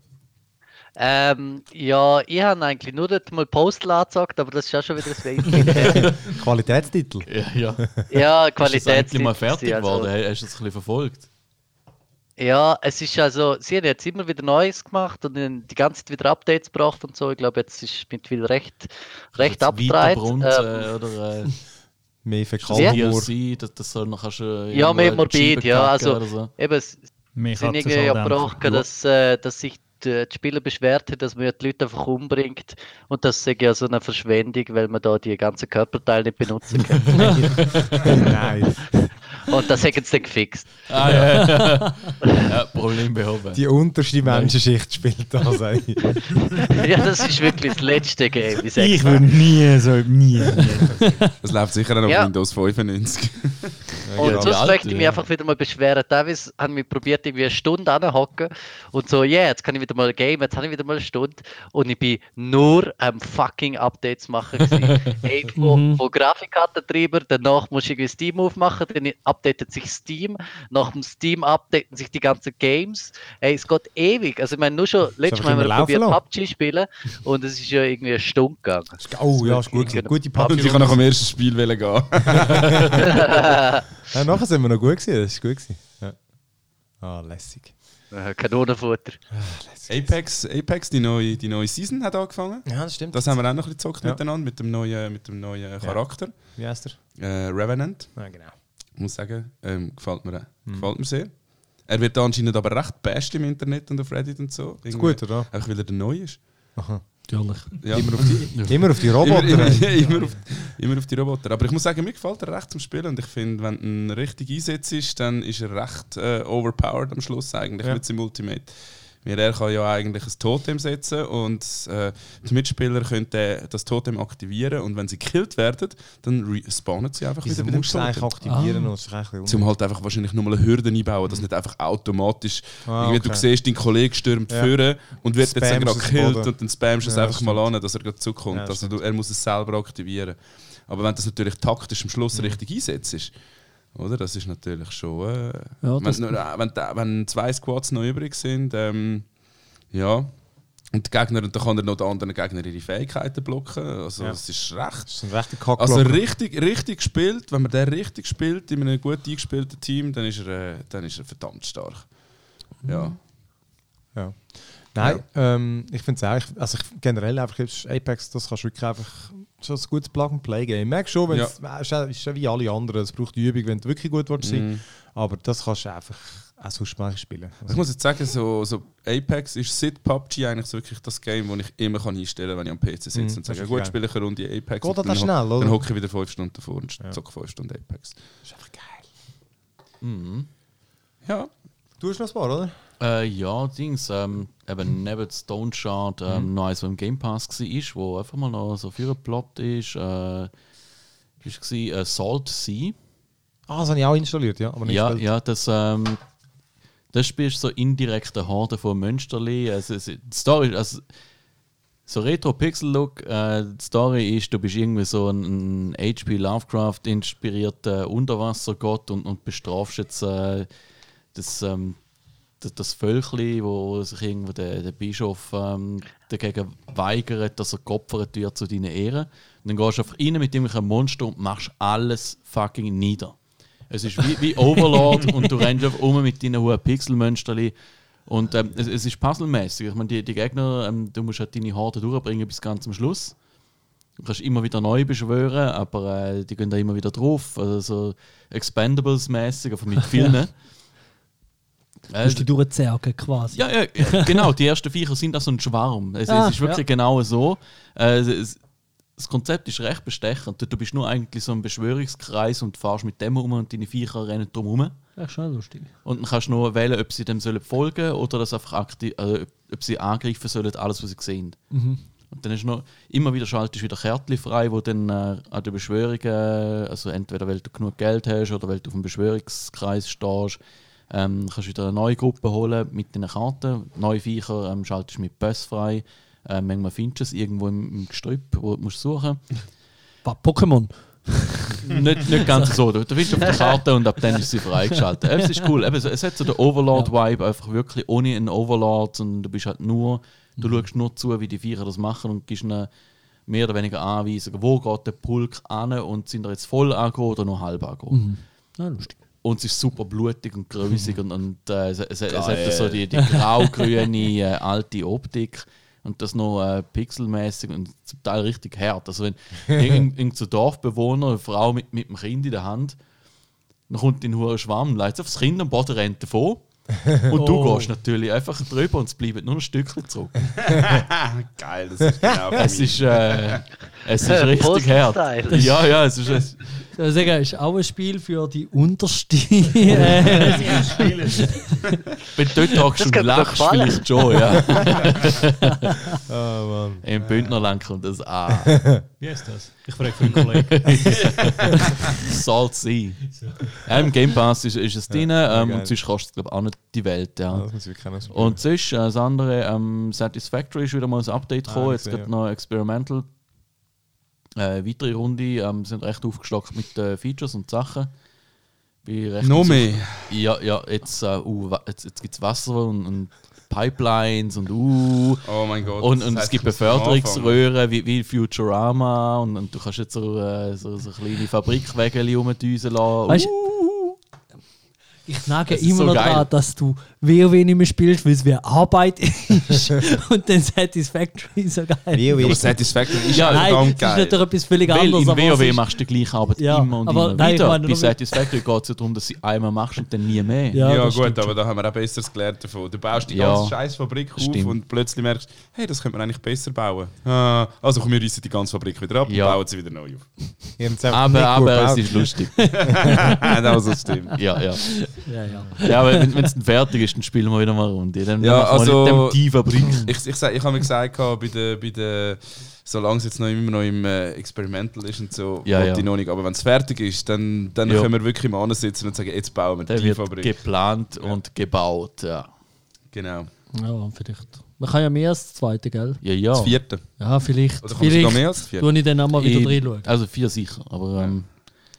Ähm, ja, ich habe eigentlich nur dort mal Postal angezeigt, aber das ist auch schon wieder ein Weilchen. Qualitätstitel. Ja, ja. ja, Ist das mal fertig also, geworden? Hast du es ein bisschen verfolgt? Ja, es ist also, sie haben jetzt immer wieder Neues gemacht und dann die ganze Zeit wieder Updates gebracht und so. Ich glaube, jetzt ist mittlerweile recht, recht Jetzt abgedreht. Weiterbrunn, Ähm, äh, oder äh, Mehr das Fäkalhumor. Das, das soll noch kannst du Ja, mehr morbid, ja, also- so. eben, es Mehr sind irgendwie ja soll gebrochen, dämpfen. dass, äh, dass sich die, die Spieler beschwert haben, dass man ja die Leute einfach umbringt und das ist ja so eine Verschwendung, weil man da die ganzen Körperteile nicht benutzen kann. Nice. Und das haben sie dann gefixt. Ah, ja, ja. ja, Problem behoben. Die unterste Menschenschicht spielt da, sag ich. ja, das ist wirklich das letzte Game. Ich Ich würde nie so, nie. Das läuft sicher auch noch Ja. auf Windows 95. Und Ja, sonst möchte ich mich ja. einfach wieder mal beschweren. Teilweise haben wir probiert, irgendwie eine Stunde anhocken und so, ja, yeah, jetzt kann ich wieder mal game, jetzt habe ich wieder mal eine Stunde und ich bin nur am fucking Updates machen. gewesen. hey, von, von Grafikkartentreiber, danach musst du irgendwie Steam aufmachen, dann updatet sich Steam, nach dem Steam updaten sich die ganzen Games. Hey, es geht ewig. Also ich meine, nur schon letztes Mal haben wir probiert lassen. PUBG spielen und es ist ja irgendwie eine Stunde gegangen. Oh ja, ist gut. gewesen. Gute Und Papi. ich kann nach dem ersten Spiel wählen gehen. Ja, nachher sind wir noch gut gewesen. Das ist gut gewesen. Ja. Ah, lässig. Äh, Kanonenfutter. Apex, Apex die, neue, die neue Season hat angefangen. Ja, das stimmt. Das haben wir auch noch ein bisschen gezockt Ja. miteinander, mit dem neuen, mit dem neuen Charakter. Wie heißt er? Äh, Revenant, Ja, genau. Ich muss sagen, ähm, gefällt, mir, Mhm. gefällt mir sehr. Er wird anscheinend aber recht best im Internet und auf Reddit und so. Ist gut, oder? Einfach weil er der Neu ist. Natürlich. Ja. Immer auf die, immer auf die Immer, Roboter. immer, ey. immer, auf, immer auf die Roboter. Aber ich muss sagen, mir gefällt er recht zum Spielen und ich finde, wenn ihn richtig einsetzt, ist, dann ist er recht äh, overpowered am Schluss eigentlich Ja. mit seinem Ultimate. Weil er kann ja eigentlich ein Totem setzen und äh, die Mitspieler können das Totem aktivieren und wenn sie gekillt werden, dann respawnen sie einfach Wieso wieder mit dem es eigentlich Totem. aktivieren? und es ist eigentlich ein bisschen Zum halt einfach wahrscheinlich nochmal eine Hürde einbauen, dass nicht einfach automatisch Ah, irgendwie du okay. siehst, dein Kollege stürmt Ja. führen und wird jetzt gerade es gekillt und dann spamst du es Ja, einfach mal an, dass er gerade zukommt. Ja, also du, er muss es selber aktivieren. Aber wenn du das natürlich taktisch am Schluss richtig einsetzt, oder? Das ist natürlich schon. Äh, Ja, das- wenn, nur- äh, wenn, wenn zwei Squads noch übrig sind, ähm, ja. Und die Gegner, dann kann er noch den anderen Gegner ihre Fähigkeiten blocken. Also Ja. es ist recht Das ist ein rechter Kack. also richtig, richtig gespielt, wenn man den richtig spielt in einem gut eingespielten Team, dann ist er, äh, dann ist er verdammt stark. Ja. Ja. Nein, ähm, ich finde es auch, also ich, generell einfach jetzt Apex, das kannst du wirklich einfach, so ein gutes Plug-and-Play-Game. Merkst schon, wenn es ist ja- ist ja wie alle anderen, es braucht Übung, wenn du wirklich gut willst sein, Mhm. aber das kannst du einfach auch sonst ich spielen. Ich muss jetzt sagen, so, so Apex ist seit PUBG eigentlich so wirklich das Game, das ich immer kann einstellen kann, wenn ich am PC sitze Mhm, und das sage, gut, spiele ich eine Runde Apex. Geht das dann, schnell, oder? Dann hocke ich wieder 5 Stunden davor und Ja. zocke 5 Stunden Apex. ist einfach geil. Mhm. Ja, Du hast noch ein paar, oder? Äh, ja, Dings, ähm, eben neben Stone Shard ähm, noch eins, was im Game Pass war, wo einfach mal noch so für Plot ist. Äh, gewesen, äh, Salt Sea. Ah, das habe ich auch installiert, ja. Aber nicht Ja, gespielt. ja, das, ähm, das Spiel ist so indirekte Horde von Mönsterli. Also, die Story, also, so Retro-Pixel-Look, äh, die Story ist, du bist irgendwie so ein, ein H.P. Lovecraft-inspirierter Unterwassergott und, und bestrafst jetzt äh, das, ähm, das, das Völkli, wo sich irgendwo der, der Bischof ähm, dagegen weigert, dass er geopfert wird zu deinen Ehren. Und dann gehst du einfach rein mit irgendwelchen Monster und machst alles fucking nieder. Es ist wie, wie Overlord und du rennst einfach um mit deinen hohen Pixelmönsterli. Und ähm, es, es ist puzzlemäßig. Ich meine, die, die Gegner, ähm, du musst halt deine Horde durchbringen bis ganz zum Schluss. Du kannst immer wieder neu beschwören, aber äh, die gehen da immer wieder drauf. Also so Expendables-mäßig, aber mit vielen. Du Äh, musst dich durchzergen quasi. ja, ja, genau. Die ersten Viecher sind da so ein Schwarm. Es, Ah, es ist wirklich ja. genau so. Äh, es, das Konzept ist recht bestechend. Du, du bist nur eigentlich so ein Beschwörungskreis und fährst mit dem um und deine Viecher rennen drum herum. Ja, schon lustig. Und dann kannst du nur wählen, ob sie dem sollen folgen oder das einfach aktiv, äh, ob sie angreifen sollen, alles, was sie sehen. Und dann ist noch immer wieder schaltest du wieder Kärtchen frei, wo dann äh, an der Beschwörung, äh, also entweder weil du genug Geld hast oder weil du auf dem Beschwörungskreis stehst, ähm, kannst du wieder eine neue Gruppe holen mit den Karten. Neue Viecher ähm, schaltest du mit Boss frei. Äh, manchmal findest du es irgendwo im, im Gestrüpp, wo du musst suchen Was, Pokémon? nicht, nicht ganz so. Du, du bist auf der Karte und ab dann ist sie freigeschaltet. Es ist cool. Eben, es- hat so den Overlord-Vibe, einfach wirklich ohne einen Overlord, sondern du bist halt nur, du schaust nur zu, wie die Viecher das machen und gibst ihnen mehr oder weniger Anweisungen, wo geht der Pulk an und sind er jetzt voll angehen oder nur halb angehen. Ja, lustig. Und es ist super blutig und größig und, und äh, es, es, es hat so die, die grau-grüne äh, alte Optik und das noch äh, pixelmäßig und zum Teil richtig hart. Also wenn irgendein irgend so Dorfbewohner, eine Frau mit, mit dem Kind in der Hand, dann kommt in einen Schwamm, leitet aufs Kind am Boden rennt davon. Und du Oh. gehst natürlich einfach drüber und es bleibt nur ein Stückchen zurück. geil, das ist genau Es ist, äh, es ist richtig hart. Ja, ja, es ist, es, Ich würde sagen, es ist auch ein Spiel für die unterste. äh, wenn du dort hockst Das und lachst, vielleicht schon, ja. Oh Mann. Im Bündnerland kommt das an. Wie heißt das? Ich frage für einen Kollegen. Salt Sea. Ja, Im Game Pass ist, ist es drin ähm, und sonst kostet es glaube auch nicht die Welt. Ja. Und sonst, äh, das andere, ähm, Satisfactory ist wieder mal ein Update Ah, gekommen. Jetzt gerade ja. noch Experimental. Äh, weitere Runde, ähm, sind recht aufgestockt mit äh, Features und Sachen. Noch mehr. Ja, ja, jetzt, äh, uh, jetzt, jetzt gibt es Wasser und, und Pipelines und uh. Oh mein Gott. Und, und es gibt Beförderungsröhren wie, wie Futurama und, und du kannst jetzt so, äh, so, so kleine Fabrikwägel rumdüsen lassen. Weißt Uh, ich nage Das ist immer so noch geil. daran, dass du WoW nicht mehr spielst, weil es wie Arbeit ist. Und dann Satisfactory so geil. WoW Aber ist Satisfactory ist Ja, Nein, das ist geil. natürlich etwas völlig Weil anderes. in WoW ist- machst du die gleiche Arbeit Ja, immer und aber immer nein, ich wieder. meine Bei Satisfactory geht es ja darum, dass du einmal machst und dann nie mehr. Ja, Ja, gut, stimmt aber da haben wir auch Besseres gelernt davon. Du baust die Ja, ganze scheiß Fabrik auf stimmt. und plötzlich merkst du, hey, das könnte man eigentlich besser bauen. Ah, also komm, wir reißen die ganze Fabrik wieder ab Ja. und bauen sie wieder neu auf. Aber, aber es ist lustig. das stimmt. Ja, ja. Ja, ja. Ja, aber wenn es fertig ist, dann spielen wir wieder mal eine Runde. Dann Ja, also- nicht dem die Fabrik. Ich, ich, sag- ich habe mir gesagt, bei der, bei der, solange es jetzt noch immer noch im äh, Experimental ist und so, Ja, ja. ich noch nicht. Aber wenn es fertig ist, dann, dann Ja. können wir wirklich mal sitzen und sagen, jetzt bauen wir die wird Fabrik. geplant und gebaut. Ja, Genau. ja, vielleicht. Man kann ja mehr als das zweite, gell? ja. ja. Das vierte. Ja, vielleicht. Oder kommst du noch vielleicht mehr als das vierte? tue ich dann auch mal wieder Ich- reinschauen. Also vier sicher. Aber ähm,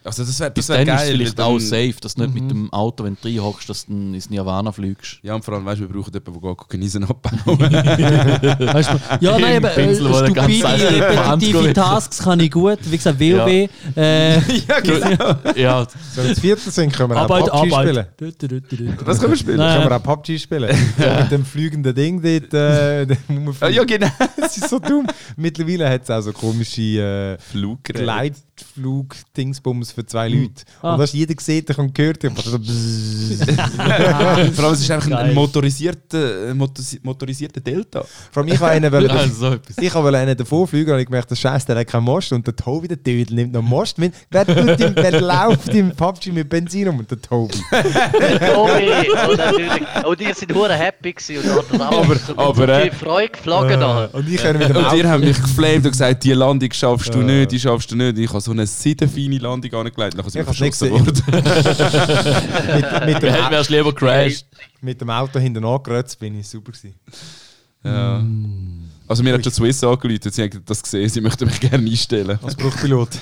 Also das wäre bis das wär dann ist es geil. vielleicht weil auch dann- safe, dass du nicht mit dem Auto, wenn du reinhockst, dass du dann ins Nirvana fliegst. Ja, und vor allem, weißt du, wir brauchen jemanden, der Genießen abbauen. Weißt du, ja, nein, aber äh, Pinsel, ganz stupide, repetitive Tasks kann ich gut. Wie gesagt, WoW. Äh, ja, genau. Ja, Wenn wir das vierte sind, können wir auch Arbeit, PUBG spielen. Arbeit. Du, du, du, du, du. Das können wir spielen. Nein. Können wir auch PUBG spielen. Ja. Mit dem fliegenden Ding dort. Äh, dem muss man ja, genau. Das ist so dumm. Mittlerweile hat es auch so komische äh, Fluggerät. Luftflug-Dingsbums für zwei Leute. Ah. Und hast jeder gesehen und gehört. Und so. Vor allem, es ist einfach ein, motorisierter, motoris- motorisierter Delta. Vor allem, ich wollte einen, wollen- Also so ich wollte einen davor fliegen und ich gemerkt, der Scheiß, der hat keinen Most. Und der Tobi, der Dödel, nimmt noch Most mit. Wer, tut im, wer läuft im PUBG mit Benzin um? Und der Tobi. Tobi, oh, natürlich. Und ihr seid hure happy gewesen und hat aber, aber, äh, die Freude geflogen nachher. Und ich kann mit dem Und Auto. ihr habt mich geflamed und gesagt, die Landung schaffst du nicht, die schaffst du nicht. Ich habe so eine seidenfeine Landung angelegt, nachher sind Ich wir verschossen worden. mit, mit, dem, wärst lieber crashed. mit dem Auto hinten angerotzt bin ich super gewesen. Ja. Also mir hat schon Swiss angerufen, sie haben das gesehen, sie möchten mich gerne einstellen. Als Bruchpilot.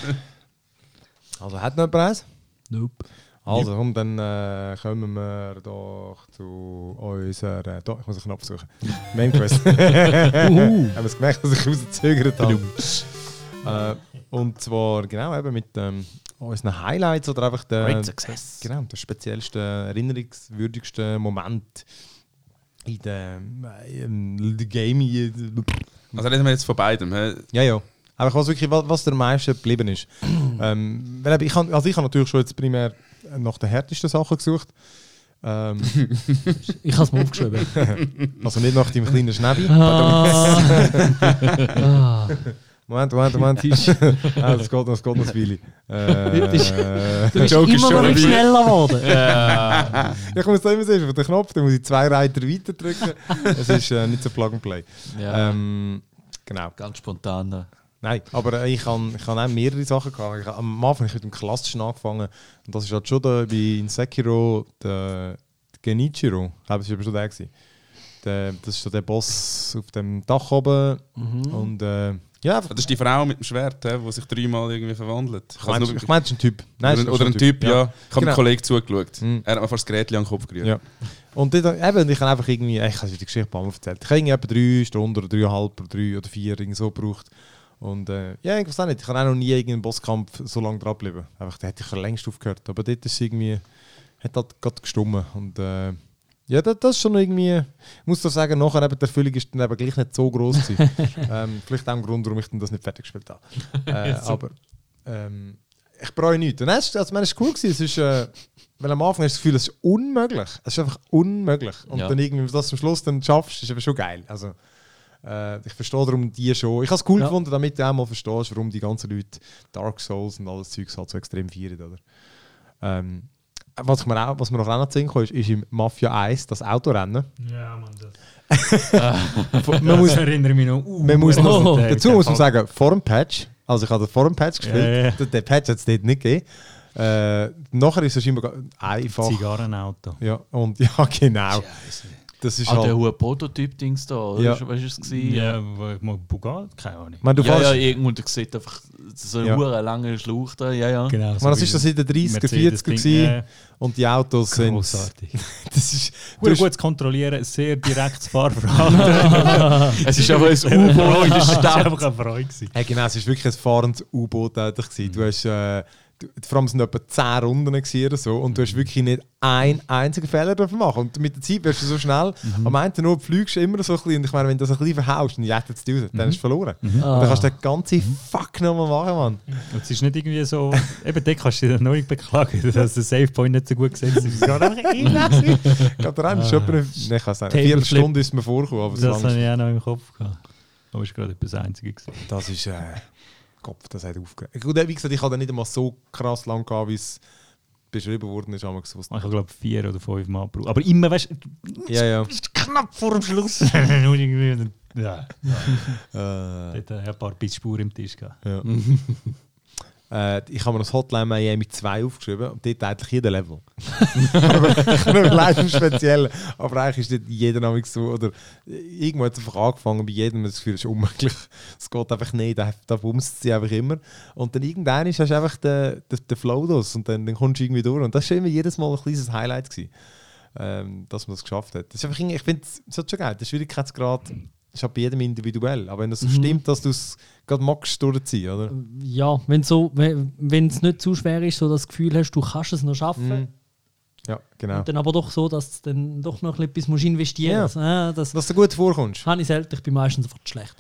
Also, hat noch jemand eins? Nope. Also, und dann äh, kommen wir doch zu unserer. Doch, ich muss einen Knopf suchen. Main Quest. Haben es gemerkt, dass ich rausgezögert habe. äh, und zwar genau eben mit ähm, unseren Highlights oder einfach der, Great success. genau, der speziellste, erinnerungswürdigste Moment in der ähm, Game. Also reden wir jetzt von beidem. hä? Ja, ja. Aber was wirklich, was, was der meiste geblieben ist. ähm, weil ich habe also ich hab natürlich schon jetzt primär nach den härtesten Sachen gesucht. Ähm, Ich habe es mir aufgeschrieben. also nicht nach dem kleinen Schnäbi. ah. ah. Moment, Moment, Moment. ah, das geht noch, das geht noch ein Weile. Äh, Du bist Joke ist immer schon noch nicht vorbei. schneller geworden. Ja. ich muss da immer sehen, auf den Knopf, dann muss ich zwei Reiter weiter drücken. Es ist äh, nicht so Plug and Play. ja. Ähm, genau. Ganz spontan. Nein, aber äh, ich habe ich auch mehrere Sachen gehabt. Ich, am Anfang habe ich mit dem Klassischen angefangen. Und das ist halt schon der, bei Sekiro der, der Genichiro. Ich glaube, das war schon der. Gewesen. Der, das ist so der Boss auf dem Dach oben. Und äh, ja. Das ist die Frau mit dem Schwert, die sich dreimal irgendwie verwandelt. Ich meine, ich mein, das ist ein Typ. oder, es ist oder ein Typ, ja. Ich habe Genau. einem Kollegen zugeschaut. Mhm. Er hat mir fast das Gerät an den Kopf gerührt. Ja. Und dort, eben, ich habe einfach irgendwie, ich habe die Geschichte ein paar Mal erzählt. Ich habe irgendwie etwa drei Stunden oder dreieinhalb oder drei oder vier irgendwie so gebraucht. Und äh, ja, ich weiß auch nicht, ich habe auch noch nie irgendeinen Bosskampf so lange dran geblieben. Einfach, da hätte ich längst aufgehört. Aber dort ist irgendwie, hat halt gerade gestummen. Und äh, ja, das, das ist schon irgendwie, ich muss doch sagen, nachher eben, die Erfüllung ist dann eben gleich nicht so groß gewesen. ähm, vielleicht auch ein Grund, warum ich dann das nicht fertig gespielt habe. Äh, aber ähm, ich bereue nichts. Und es also, meine, es ist cool gewesen. Es ist, äh, weil am Anfang hast du das Gefühl, es ist unmöglich. Es ist einfach unmöglich. Und Ja. dann irgendwie, wenn du das am Schluss dann schaffst, ist eben schon geil. Also, äh, ich verstehe darum die schon. Ich habe es cool Ja. gefunden, damit du auch mal verstehst, warum die ganzen Leute Dark Souls und alles Zeugs halt so extrem feiern. Oder? Ähm, was, ich mir auch, was mir noch auch noch ist, ist im Mafia 1 das Autorennen. Ja, Mann, das. Man muss, erinnere mich noch. Uh, man muss noch, Oh. dazu muss man sagen, vor dem Patch, also ich habe vor dem Patch gespielt, Ja, ja. Den, Patch hat es dort nicht gegeben. Äh, nachher ist es immer einfach. Zigarrenauto. Ja, und ja, genau. Das ist Ah, der halt. hohe Prototyp-Dings da, oder? Ja. Weißt du, was es gewesen? Ja, mal Bugatti, keine Ahnung. Ich meine, du ja, ja, irgendwo, der sieht einfach so einen Ja. ja. langen Schlauch da, ja, ja. Genau. ich meine, das ist das in den 30er, 40er gewesen, und die Autos sind. Großartig. Das ist. Du gut zu kontrollieren, sehr direktes Fahrverhalten. Es ist einfach ein U-Boot in der Das war Stadt. einfach eine Freude. hey, genau, es ist wirklich ein fahrendes U-Boot eigentlich gewesen. Du hast. Äh, du, vor allem sind etwa 10 Runden oder so und du hast wirklich nicht einen einzigen Fehler dürfen machen. Und mit der Zeit wirst du so schnell. Am Ende nur fliegst du immer so ein bisschen. Und ich meine, wenn du das ein bisschen verhaust und jettet es raus, dann hast du verloren. Und dann kannst du den ganzen Fuck nochmal machen, Mann. Und es ist nicht irgendwie so, eben dort kannst du noch nicht beklagen, dass der Savepoint nicht so gut gesetzt ist. Immer. Ich glaube, der eine ist schon etwa eine, ich weiß nicht, eine. Viertelstunde ist mir vorgekommen. Aber Das habe ich auch noch im Kopf gehabt. Aber es war gerade etwas Einziges. Das ist. Äh, Kopf, das hat aufgeregt. Gut, wie gesagt, ich hatte nicht einmal so krass lang gehabt, wie es beschrieben worden ist. Aber gewusst. Ich habe, glaube vier oder fünf Mal gebraucht. Aber immer, weißt du, Ja, ja. knapp vor dem Schluss. Irgendwie- ja, Äh, dort ein paar Bissspuren im Tisch gehabt. ja. äh, ich habe mir das Hotline Miami 2 aufgeschrieben und dort eigentlich jeder Level. aber nur leider speziell. Aber eigentlich ist dort jeder Name so. Oder irgendwo hat es einfach angefangen, bei jedem das Gefühl, es ist unmöglich. Es geht einfach nicht, da, da bumst sie einfach immer. Und dann irgendwann hast du einfach den, den, den Flow los und dann, dann kommst du irgendwie durch. Und das war immer jedes Mal ein kleines Highlight. Gewesen. ähm, dass man das geschafft hat. Das ist einfach, ich finde es schon geil. Der Schwierigkeitsgrad ist halt bei jedem individuell. Aber wenn das so stimmt, dass du es gerade magst durchziehen, oder? Ja, wenn so, wenn es nicht zu schwer ist, so das Gefühl hast, du kannst es noch schaffen. Mhm. Ja, genau. Und dann aber doch so, dass du dann doch noch etwas musst investieren musst. Ja. das Dass du gut vorkommst. habe ich selten, ich bin meistens einfach zu schlecht.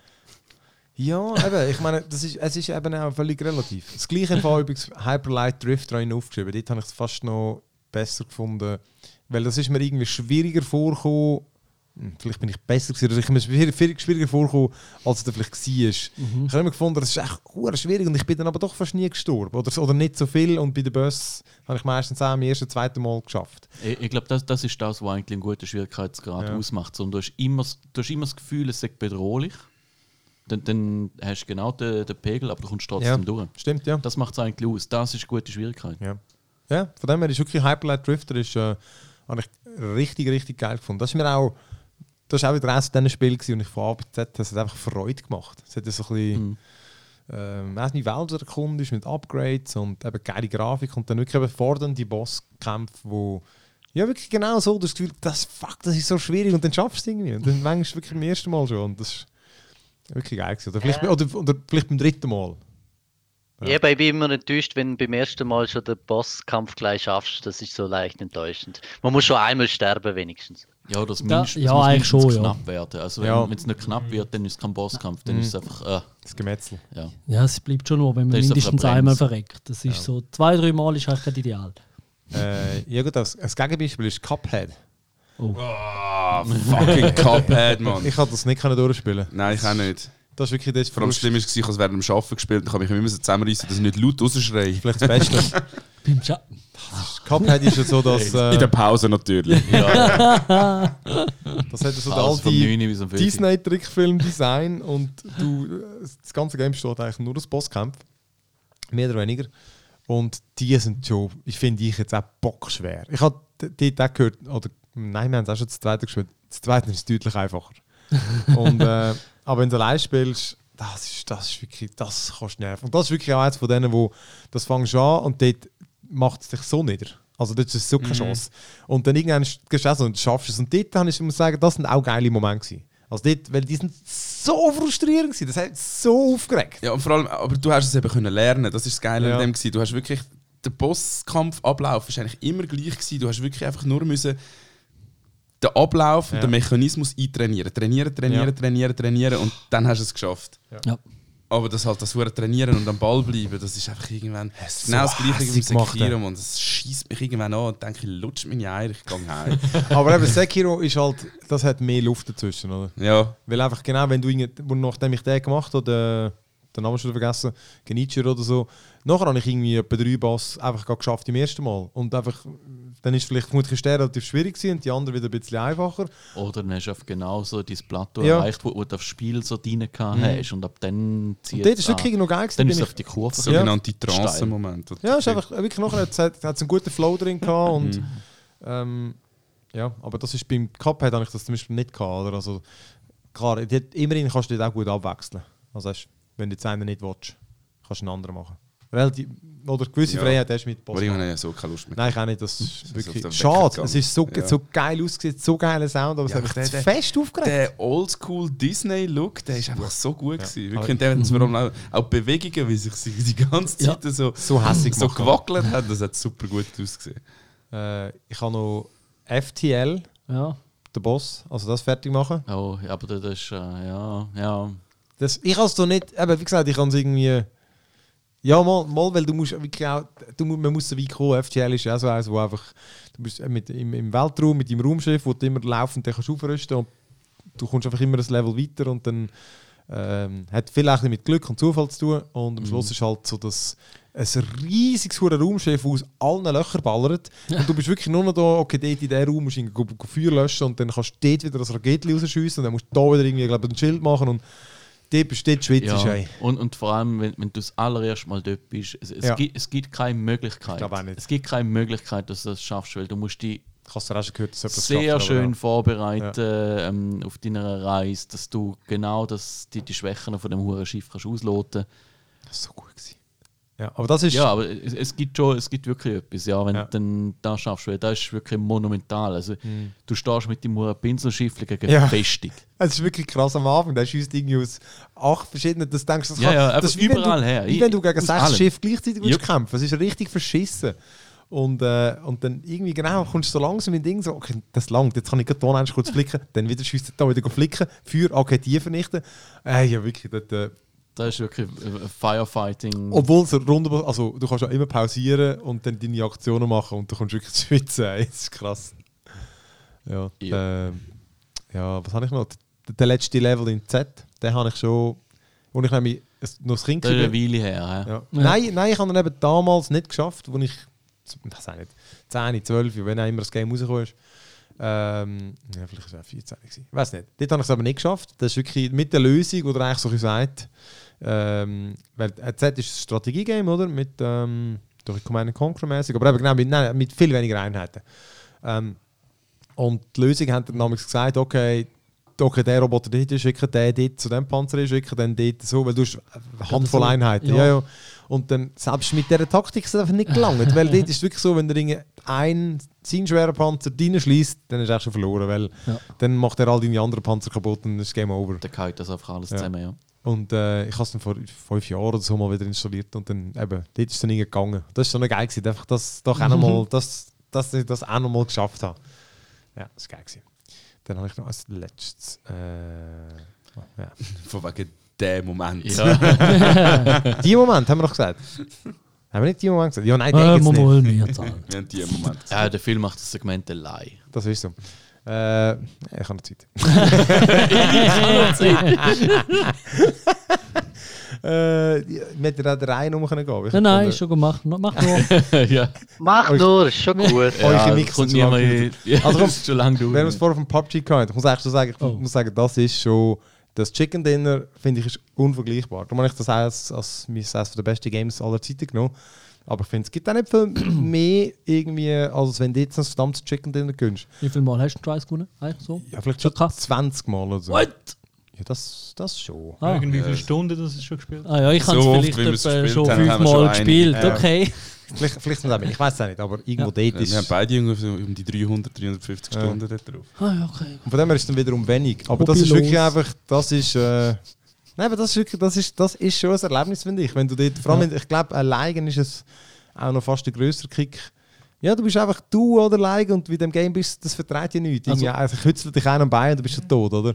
Ja, eben, ich meine, das ist, es ist eben auch völlig relativ. Das gleiche Fall übrigens Hyperlight Drift rein aufgeschrieben. Dort habe ich es fast noch besser gefunden, weil das ist mir irgendwie schwieriger vorgekommen. Hm, Vielleicht bin ich besser gewesen, oder ich mir viel schwieriger vorgekommen, als es dann vielleicht war. Ich habe immer gefunden, das ist echt schwierig und ich bin dann aber doch fast nie gestorben. Oder, oder nicht so viel und bei den Boss habe ich meistens auch am ersten, zweiten Mal geschafft. Ich, ich glaube, das, das ist das, was eigentlich einen guten Schwierigkeitsgrad Ja. ausmacht. Du, hast immer, das- du hast immer das Gefühl, es sei bedrohlich. Dann, dann hast du genau den, den Pegel, aber du kommst trotzdem Ja. durch. Stimmt, ja. Das macht es eigentlich aus. Das ist eine gute Schwierigkeit. Ja. ja, von dem her ist wirklich Hyperlight Drifter ist, äh, habe ich richtig, richtig geil gefunden. Das ist mir auch, das ist auch wieder eines Spielen, gewesen, und ich von A bis Z, das hat einfach Freude gemacht. Es hat so ein bisschen, Mhm. ähm, nicht, Welt erkundet mit Upgrades und eben geile Grafik und dann wirklich eben fordernde Bosskämpfe, wo ja wirklich genau so, das Gefühl, das, fuck, das ist so schwierig und dann schaffst du es irgendwie. Und dann manchmal wirklich beim ersten Mal schon. Und das ist wirklich geil gewesen. Oder vielleicht, Ja. oder, oder vielleicht beim dritten Mal. Ja. aber ich bin immer enttäuscht, wenn du beim ersten Mal schon den Bosskampf gleich schaffst. Das ist so leicht enttäuschend. Man muss schon einmal sterben, wenigstens. Ja, das, Da- mindest, ja, muss eigentlich mindestens schon, ja. knapp werden. Also wenn Ja. es nicht knapp wird, dann ist es kein Bosskampf, dann ist es einfach, äh, Das Gemetzel. ja. Ja, es bleibt schon nur, wenn man mindestens einmal verreckt. Das ist so, zwei, drei Mal ist eigentlich kein Ideal. Äh, ja gut, das, das Gegenbeispiel ist Cuphead. Ah, fucking Cuphead, Mann. Ich konnte das nicht können durchspielen. Nein, ich auch nicht. Das ist wirklich das Vor allem schlimm war, ich habe es während dem Arbeiten gespielt und ich habe mich immer so zusammenreißen, dass ich nicht laut rausschreie. Vielleicht das Beste. Beim Scha Cuphead ist ja so, dass In äh, der Pause natürlich. ja das hat ja so alles vom die 9 alte bis zum 14. Disney-Trickfilm-Design und du, das ganze Game besteht eigentlich nur aus Bosskampf. Mehr oder weniger. Und die sind schon, ich finde ich jetzt auch bockschwer. Ich habe dort auch gehört, oder nein, wir haben es auch schon das zweite gespielt. Das zweite ist deutlich einfacher. und, äh, aber wenn du allein spielst, das ist, das ist wirklich, das kostet Nerven. Und das ist wirklich auch eins von denen, wo das fängst du an und dort macht es dich so nieder. Also dort ist es so keine Chance. Und dann irgendwann gehst du auch so und schaffst es. Und dort habe ich, muss sagen, das sind auch geile Momente gewesen. Also dort, weil die sind so frustrierend gewesen. Das hat so aufgeregt. Ja, und vor allem, aber du hast es eben können lernen. Das ist das Geile Ja. an dem gewesen. Du hast wirklich der Bosskampfablauf ist eigentlich immer gleich gewesen. Du hast wirklich einfach nur müssen den Ablauf Ja. und den Mechanismus eintrainieren. Trainieren, trainieren, Ja. trainieren, trainieren und dann hast du es geschafft. Ja. Aber das halt das hure trainieren und am Ball bleiben, das ist einfach irgendwann ist genau so das gleiche wie Sekiro und das schießt mich irgendwann an und denke, ich lutsch meine Eier, ich gehe heim. Aber eben Sekiro ist halt, das hat mehr Luft dazwischen, oder? ja, Weil einfach genau, wenn du nachdem ich den gemacht habe, den, Namen schon vergessen, Genichiro oder so, nachher habe ich irgendwie etwa drei Boss einfach geschafft im ersten Mal. Und einfach, dann ist vielleicht vermutlich der relativ schwierig gewesen und die anderen wieder ein bisschen einfacher. Oder dann hast du einfach genau so dieses Plateau Ja. erreicht, wo, wo du aufs Spiel so rein gehabt hast und ab dann zieht Und dort ist es wirklich noch geil gewesen. Dann ist es ich- auf die Kurve. Ja. sogenannte. Trance-Moment. Ja, es ist einfach wirklich nachher hat es es einen guten Flow drin gehabt und Mhm. ähm, ja, aber das ist beim Cuphead habe ich das zum Beispiel nicht gehabt, oder? Also klar, immerhin kannst du dort auch gut abwechseln. Also wenn du jetzt einen nicht willst, kannst du einen anderen machen. Relativ, oder gewisse Ja. Freiheit hast du mit Aber Boss. irgendwann habe ich so keine Lust mehr. Nein, ich auch nicht. Das ist ist wirklich den schade. Wecker Es ist so. Ja. so geil ausgesehen, so geiler Sound, aber es Ja, hat mich der- der- fest aufgeregt. Der Oldschool Disney-Look, der ist einfach so gut gewesen. Aber- Wirklich, und der hat vor allem auch, auch die Bewegungen, wie sich sie die ganze Ja. Zeit so, So hässig so gewackelt hat, das hat super gut ausgesehen. Äh, ich habe noch FTL, Ja. den Boss, also das fertig machen. Oh, aber das ist, äh, ja, ja. Das, ich habe es doch nicht, eben, wie gesagt, ich kann es irgendwie. Ja, mal, mal, weil du musst wirklich auch, du, mu- man muss so weit kommen. FTL ist ja so eins, wo einfach, du bist äh, mit, im, im Weltraum mit deinem Raumschiff, wo du immer laufend kannst aufrüsten und du kommst einfach immer ein Level weiter und dann ähm, hat viel auch mit Glück und Zufall zu tun und am Schluss ist halt so, dass ein riesiges Raumschiff aus allen Löchern ballert und du bist wirklich nur noch da, okay, dort in diesem Raum musst du Feuer löschen und dann kannst du dort wieder das Raketchen rausschiessen und dann musst du da wieder irgendwie, glaube ich, ein Schild machen und dort dort schwitzt ja. Und, und vor allem, wenn, wenn du das allererste Mal dort bist, es, es, Ja. gibt, es gibt keine Möglichkeit. Es gibt keine Möglichkeit, dass du das schaffst, weil du musst die gehört, sehr schafft, schön ja. vorbereiten ähm, auf deiner Reise, dass du genau das, die, die Schwächen von dem hohen Schiff kannst ausloten Das ist so gut gewesen. Ja, aber das ist. Ja, aber es, es gibt schon, es gibt wirklich etwas, ja, wenn Ja. du dann das schaffst, weil das ist wirklich monumental. Also, Du stehst mit dem hohen Pinselschiff gegen Mhm. Ja. Festung. Es ist wirklich krass am Anfang. Der schießt irgendwie aus acht verschiedenen. Das denkst du, das Ja, kann, ja, das überall du, her. Wie wenn du gegen Aus sechs allem. Schiffe gleichzeitig willst Jupp. kämpfen. Es ist richtig verschissen. Und, äh, und dann irgendwie genau kommst du so langsam in Ding so, okay, das langt, jetzt kann ich gerade da kurz flicken, dann wieder schießt er da wieder flicken, Feuer, okay, die vernichten. Äh, ja, wirklich, dort, äh, das ist wirklich äh, Firefighting. Obwohl es rundum, also du kannst ja immer pausieren und dann deine Aktionen machen und du kommst wirklich zu schwitzen. ey. Das ist krass. Ja, Ja. ähm, ja was habe ich noch? Der, der letzte Level in Z, den habe ich schon, wo ich nämlich noch das Kind das ist eine Weile her. Ja. ja. Ja. Nein, nein, ich habe ihn eben damals nicht geschafft, als ich, weiß auch nicht, 10, 12, wenn auch immer das Game rausgekommen ist. Ähm, ja, vielleicht war es auch 14 gewesen. Ich weiß nicht. Dort habe ich es aber nicht geschafft. Das ist wirklich mit der Lösung, oder eigentlich so gesagt. Ähm, weil äh, Z ist ein Strategiegame, oder? Mit ähm, durch Command Conquer mäßig, aber eben genau mit, nein, mit viel weniger Einheiten. Ähm, und die Lösung hat dann damals gesagt, okay, okay, der Roboter dort schicken, der dort zu dem Panzer schicken, dann dort so, weil du hast eine Handvoll so. Einheiten. Ja. Ja. Ja, Und dann, selbst mit dieser Taktik ist es einfach nicht gelangt, weil dort ist es wirklich so, wenn der ein seinen schweren Panzer reinschließt, dann ist er schon verloren, weil Ja. dann macht er all deine anderen Panzer kaputt und dann ist Game Over. Da geht das einfach alles Ja. zusammen, ja. Und äh, ich habe es dann vor fünf Jahren oder so mal wieder installiert und dann eben, dort ist es dann irgendwie gegangen. Das ist schon geil gewesen, einfach das doch auch noch mal, dass, dass ich das auch noch mal geschafft habe. Ja, das war geil gewesen. Dann habe ich noch als letztes, äh, ja. Von wegen dem Moment. Ja. Die Moment haben wir doch gesagt. haben wir nicht die Moment gesagt? Ja, nein, den Äh, mal nicht. Wir haben die Moment. ja, der Film macht das Segment allein. Das ist so. Äh, ich habe noch Zeit. äh, wir hätten auch der Reihe rum können gehen. Ich Nein, nein, ist schon gemacht. Mach nur. ja. Mach nur, ist schon gut. Eure Mix kommt. Ja, Also komm, ist schon lange Wir haben es vorher vom PUBG gehabt. Ich muss eigentlich schon sagen, ich Oh. muss sagen, das ist schon. Das Chicken Dinner finde ich ist unvergleichbar. Darum habe ich das auch als, als mein eines der besten Games aller Zeiten genommen. Aber ich finde, es gibt auch nicht viel mehr irgendwie, als wenn du jetzt ein verdammtes Chicken Dinner gönnst. Wie viel Mal hast du Tries gewonnen? Eigentlich so? Ja, vielleicht schon Schon krass. 20 Mal oder so. What? Ja, das, das schon. Ah. Irgendwie wie viele Stunden das ist schon gespielt? Ah ja, ich So habe es vielleicht es etwa gespielt schon fünfmal gespielt. einige. Okay. Vielleicht, vielleicht auch mehr, ich weiß es auch nicht, aber irgendwo dort ist. Wir haben beide irgendwie um die 300, 350 Ja. Stunden dort drauf. Ah ja, okay. Und von dem her ist es dann wiederum wenig. Aber das Hobby ist wirklich los. einfach, das ist. Äh, nein, aber das ist wirklich, das ist, das ist schon ein Erlebnis, finde ich. Wenn du dort, vor allem, wenn- ich glaube, allein ist es auch noch fast ein grösser Kick. Ja, du bist einfach du oder allein und mit dem Game bist, das vertreibt ja nichts. Also- Also, also kützelt dich einen am Bein und du bist schon tot, oder?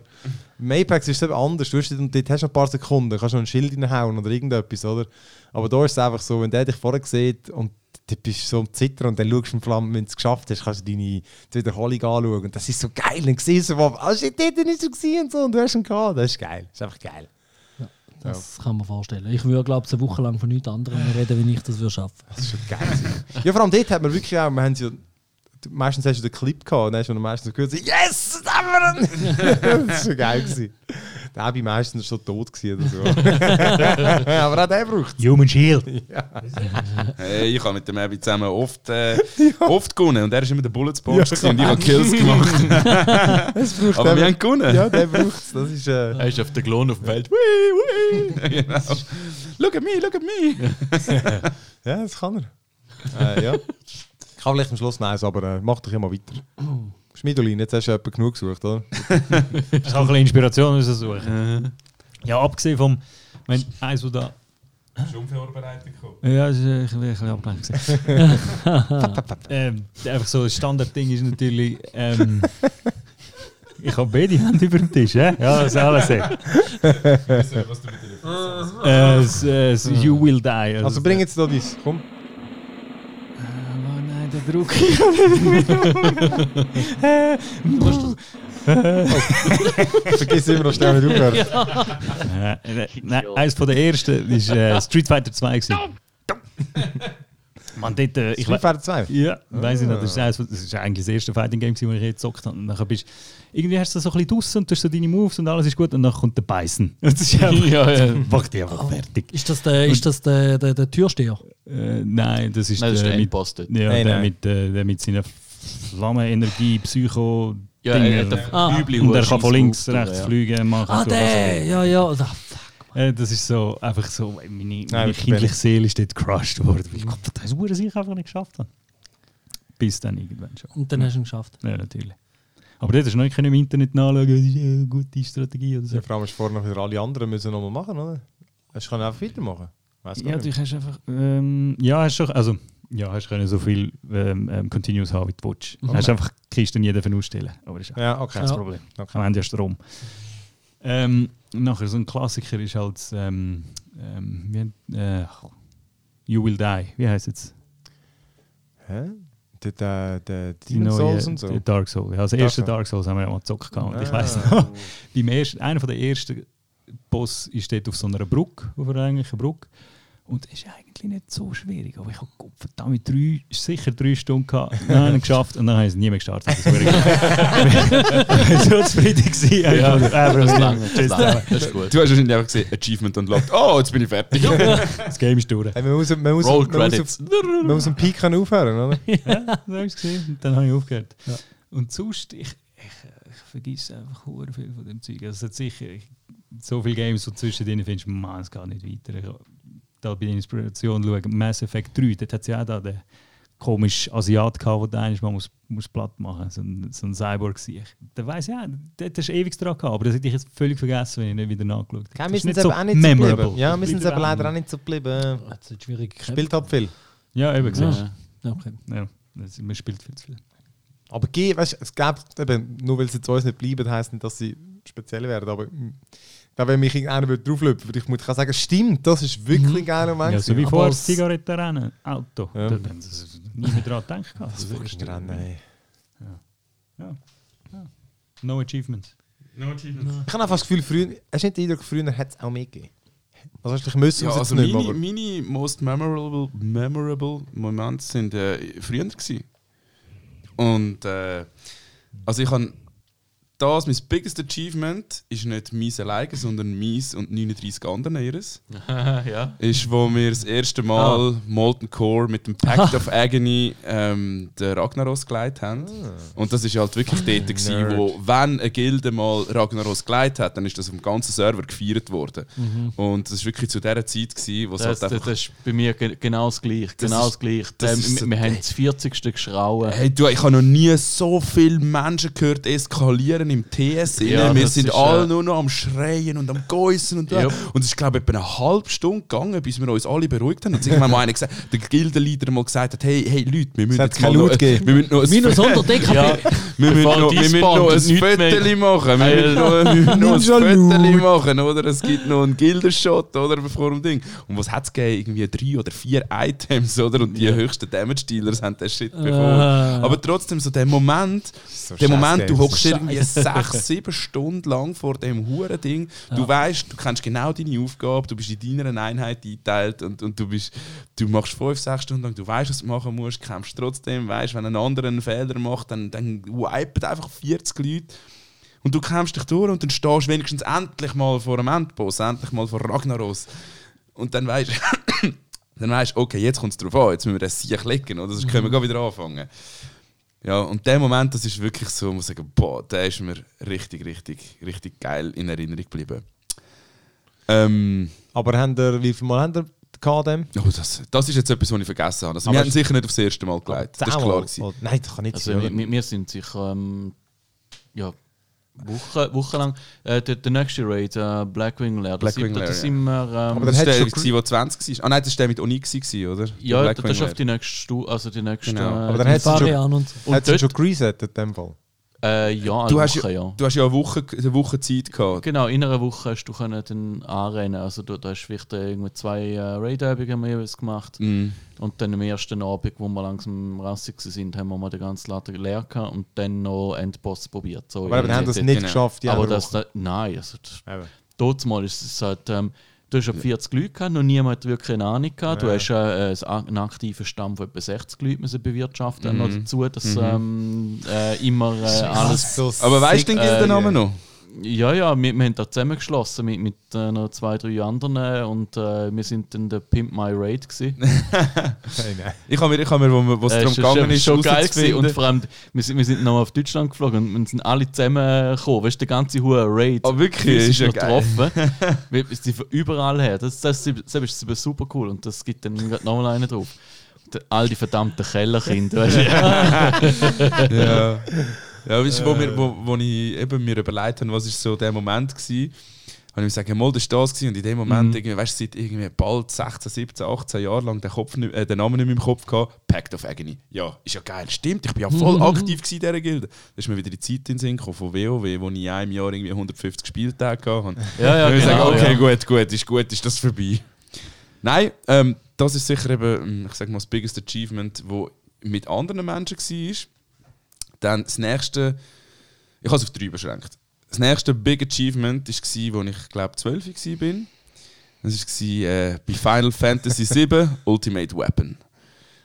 Im Apex ist es eben anders. Du hast, und dort hast du noch ein paar Sekunden, kannst noch ein Schild reinhauen oder irgendetwas, oder? Aber da ist es einfach so, wenn der dich vorher sieht und du bist so am Zittern und dann schaust du im Flammen, wenn du es geschafft hast, kannst du deine Wiederholung anschauen. Und das ist so geil. Dann siehst du, so, ah, shit, dort ist er und so und du hast ihn gehabt. Das ist geil. Das ist einfach geil. Das kann man vorstellen. Ich würde, glaube ich, eine Woche lang von nichts anderem reden, wenn ich das würde schaffen. Das ist schon geil. ja, vor allem dort hat man wirklich auch, wir haben ja, meistens hast du den Clip gehabt und dann hast du meistens gehört, yes, das haben wir ihn! das ist schon geil. Gewesen. Der war meistens schon tot gewesen oder so. Aber auch der braucht Human Shield. Hey, ich habe mit dem Abby zusammen oft, äh, oft gewonnen und er ist immer der Bulletsbox Ja, und ich habe Kills gemacht. es. braucht Aber wir haben gewonnen. Ja, der braucht es. Das ist... Äh, Er ist auf der Klon auf Welt. Wii, wii. genau. Look at me, look at me. ja, das kann er. äh, ja. Ich kann vielleicht am Schluss nein, aber äh, mach doch immer weiter. Schmiedolin, jetzt hast du jemanden genug gesucht, oder? Ich habe ein bisschen Inspiration suchen. Ja, abgesehen vom. Wenn eins, wo da. Schon Vorbereitung gekommen. Ja, das ist ein bisschen, ein abgelenkt. ähm, einfach so ein Standardding ist natürlich. Ähm, ich habe beide Hände über dem Tisch, hä? Ja, das ist alles. Äh, dir äh, you will die. Also bring jetzt da dies. Komm. Druck. Vergiss immer noch schnell, äh, nein, eines von der ersten ist äh, Street Fighter 2. Gewesen. Man, dort, äh, Street Fighter 2. Ja, weiß ich nicht. Das ist, eines von- das ist eigentlich das erste Fighting Game, das ich je gezockt habe. Und dann bist irgendwie hast du so ein bisschen draussen und du hast so deine Moves und alles ist gut und dann kommt der Beißen. Das ist einfach, Ja, ja. macht dich einfach fertig. Ist das der, ist das der, der, der Türsteher? Äh, nein, das ist, Nein, das ist der mit, Endboss dort. ja, Nein, der, nein. Mit, äh, der mit seiner Flammenenergie, Psycho. Ja, Dinger. er hat einen Ah. Und er kann von links, rechts ja. fliegen, machen. Ah, so, der! Ja, ja. Ah, fuck. Äh, das ist so, einfach so, meine, meine wirklich kindliche Seele ist dort crushed worden. weil Ich glaube, das ist ich einfach nicht geschafft habe. Bis dann irgendwann schon. Und dann hast du ihn geschafft. Ja, natürlich. Aber das ist noch nicht im Internet nachschauen, das ist eine gute Strategie oder so. Ja, vor allem du vorher noch wieder alle anderen müssen noch mal machen, oder? Hast du einfach weitermachen? Weiss Ja, du hast einfach. Ähm, ja, hast schon. Also, ja, hast können so viel ähm, ähm, Continuous haben, wie du willst. Okay. Hast einfach die Kisten nie dürfen ausstellen. Aber das ist ja, okay. kein Ja. Problem. Okay. Am Ende ja Strom. Ähm, nachher so ein Klassiker ist halt ähm, ähm, wie, äh, You Will Die. Wie heißt es? Hä? Der, der, Die Demon Souls und so. die Dark Souls. Ja, also Dark erste Souls. Dark Souls haben wir ja mal gezockt. Und ich Ah. weiss noch, beim ersten, einer von der ersten Boss ist dort auf so einer Brücke, auf einer eigentlichen Brücke. Und es ist eigentlich nicht so schwierig. Aber ich habe verdammt drei, sicher drei Stunden gehabt, dann habe ich ihn geschafft und dann habe ich es nie mehr gestartet. Das war so zufrieden gewesen. Ja. Äh, das Bro, lange, das tschüss. lange. Das ist gut. Du hast wahrscheinlich einfach gesehen, Achievement unlocked. Oh, jetzt bin ich fertig. Das Game ist durch. Hey, man muss, man muss, Roll man muss, Credits. auf, man muss am Peak aufhören, oder? ja, so habe ich es gesehen. Und dann habe ich aufgehört. Und sonst, ich, ich, ich vergesse einfach viel von dem Zeug. Also es hat sicher ich, so viele Games, wo du zwischen denen findest, man, es geht nicht weiter. Ich, da bei der Inspiration schauen, Mass Effect 3, dort hat es ja auch da den komischen Asiat gehabt, der eigentlich mal muss, muss platt machen so ein, so ein Cyborg sich. Der weiß ja, dort hast du ewig dran gehabt, aber das hätte ich jetzt völlig vergessen, wenn ich nicht wieder nachgeschaut Ja, habe. wir sind aber auch nicht so memorable. geblieben. Ja, wir sind aber leider auch nicht. so geblieben. Das ist schwierig. Spielt halt viel. Ja, eben gesagt. Ja. Okay. Ja, das, man spielt viel zu viel. Aber G, weißt, es gibt eben, nur weil sie zu uns nicht bleiben, heisst nicht, dass sie speziell werden. Aber wenn mich irgendeiner würde drauflöpen würde, ich muss sagen, stimmt, das ist wirklich ein geiler Moment. Ja, so wie das Zigarettenrennen, Auto. Ja. Da haben sie nie mehr dran gedacht. gehabt. Das fucking Rennen, ey. No achievements. Ich habe einfach das Gefühl, früher, hast du nicht den Eindruck, früher hätte es auch mehr gegeben? Also hast du dich müssen, Ja, was also nicht meine, meine most memorable, memorable Momente sind äh, früher gewesen. Und äh, also ich habe das, mein biggest achievement ist nicht meins alleine, sondern meins und 39 anderen ihres. ja. Ist, wo wir das erste Mal Molten Core mit dem Pact of Agony ähm, den Ragnaros geleitet haben. Und das ist halt wirklich dort, gewesen, wo, wenn eine Gilde mal Ragnaros geleitet hat, dann ist das auf dem ganzen Server gefeiert worden. Und das ist wirklich zu der Zeit, gewesen, wo es Das, halt einfach das ist bei mir ge- genau das Gleiche. Genau das Gleiche. das Ähm, ist wir wir haben das 40. geschrauen. Hey, du, ich habe noch nie so viele Menschen gehört eskalieren im TS. Ja, wir sind ist, alle äh, nur noch am Schreien und am Geissen und, Ja. und es ist, glaube ich, etwa eine halbe Stunde gegangen, bis wir uns alle beruhigt haben. Und irgendwann mal einer gesagt, der Gildenleader mal gesagt hat, hey, hey Leute, wir müssen jetzt mal kein noch, gegeben. wir müssen noch ein Minus 100 DKB. Ja, wir müssen noch, wir müssen noch ein. Föteli machen. Wir müssen noch, wir müssen noch ein Föteli machen, oder? Es gibt noch einen Gildershot, oder? Bevor dem Ding. Und was hat es gegeben? Irgendwie drei oder vier Items, oder? Und die höchsten Damage-Dealers haben den Shit bekommen. Ah. Aber trotzdem, so der Moment, So der Moment, du hockst irgendwie sechs, sieben Stunden lang vor dem huren Ding. Du weißt, du kennst genau deine Aufgabe, du bist in deiner Einheit eingeteilt und, und du, bist, du machst fünf, sechs Stunden lang, du weißt, was du machen musst, kämpfst trotzdem, weißt, wenn ein anderer einen Fehler macht, dann, dann wipet einfach 40 Leute. Und du kämpfst dich durch und dann stehst du wenigstens endlich mal vor einem Endboss, endlich mal vor Ragnaros. Und dann weißt dann weißt okay, jetzt kommt es drauf an, jetzt müssen wir das Sieg legen, oder? Sonst können wir gleich wieder anfangen. Ja, und der Moment, das ist wirklich so, muss ich sagen, boah, der ist mir richtig, richtig, richtig geil in Erinnerung geblieben. Ähm, Aber haben ihr, wie viel Mal haben gehabt dem? oh, das, das ist jetzt etwas, was ich vergessen habe. Also, Aber wir haben sicher nicht aufs erste Mal geleitet. Das ist klar. Gewesen. Oh, nein, das kann nicht Also sein. wir wir sind sicher ähm, ja, Wochen, wochenlang. Äh, der, der nächste Raid, äh, Blackwing Lair, da Blackwing Lair, sind wir. Ähm, Aber dann Das hättest du- gewesen, der 20 war. Ah nein, das war der mit Onyx, gewesen, oder? ja, das ist auf die nächste Stufe, also die nächste. Genau. äh, Aber dann die- hättest du schon, und dort, schon geresettet in dem Fall. Äh, ja, Du eine hast, Woche, ja, ja. du hast ja eine Woche, eine Woche Zeit gehabt. Genau, in einer Woche hast du können dann anrennen. Also du, da hast du vielleicht irgendwie zwei äh, Raid-Übungen jeweils gemacht. Mm. Und dann am ersten Abend, wo wir langsam rassig sind, haben wir mal den ganzen Laden leer gehabt und dann noch Endboss probiert. So Aber in- haben das nicht genau. geschafft. die aber das, da, nein, also das, mal ist es halt, ähm, du hast ja 40 Leute gehabt, noch niemand hat wirklich eine Ahnung gehabt. Du Ja. hast äh, einen aktiven Stamm von etwa 60 Leuten müssen bewirtschaften Mhm. noch dazu, dass Mhm. ähm, äh, immer äh, alles... So Aber weißt du den Äh, Gildennamen noch? Ja, ja, wir, wir haben da zusammengeschlossen mit, mit äh, noch zwei, drei anderen äh, und äh, wir sind dann der Pimp My Raid nein. Ich habe mir, ich habe mir, wo wo es Äh, darum gegangen schon- ist, schon geil gewesen. und vor allem, wir sind, wir sind noch auf Deutschland geflogen und wir sind alle zusammengekommen. Weißt du, der ganze hohe Raid. Ah, wirklich? physisch Ist ja getroffen. Wir sind von überall her. Das, das, das, das ist super- super cool und das gibt dann nochmal einen drauf. All die verdammten Kellerkinder. Weißt du? ja. Ja, weißt du, wo, wir, wo, wo ich eben mir überlegt habe, was ist so der Moment war, habe ich mir gesagt, mal, das war das und in dem Moment, Mhm. irgendwie, weißt du, seit irgendwie bald 16, 17, 18 Jahren lang den, Kopf nicht, äh, den Namen nicht mehr im Kopf gehabt, Pact of Agony. Ja, ist ja geil, stimmt, ich bin ja voll aktiv gewesen in dieser Gilde. Da ist mir wieder die Zeit in den Sinn gekommen von WoW, wo ich in einem Jahr irgendwie 150 Spieltage hatte. Ja, ja, Und ich genau. sage, okay, ja. gut, gut, ist gut, ist das vorbei. Nein, ähm, das ist sicher eben, ich sag mal, das biggest achievement, wo mit anderen Menschen war. Dann das nächste, ich habe es auf drei beschränkt. Das nächste Big Achievement war, als ich glaube 12 war. Das war äh, bei Final Fantasy VII Ultimate Weapon.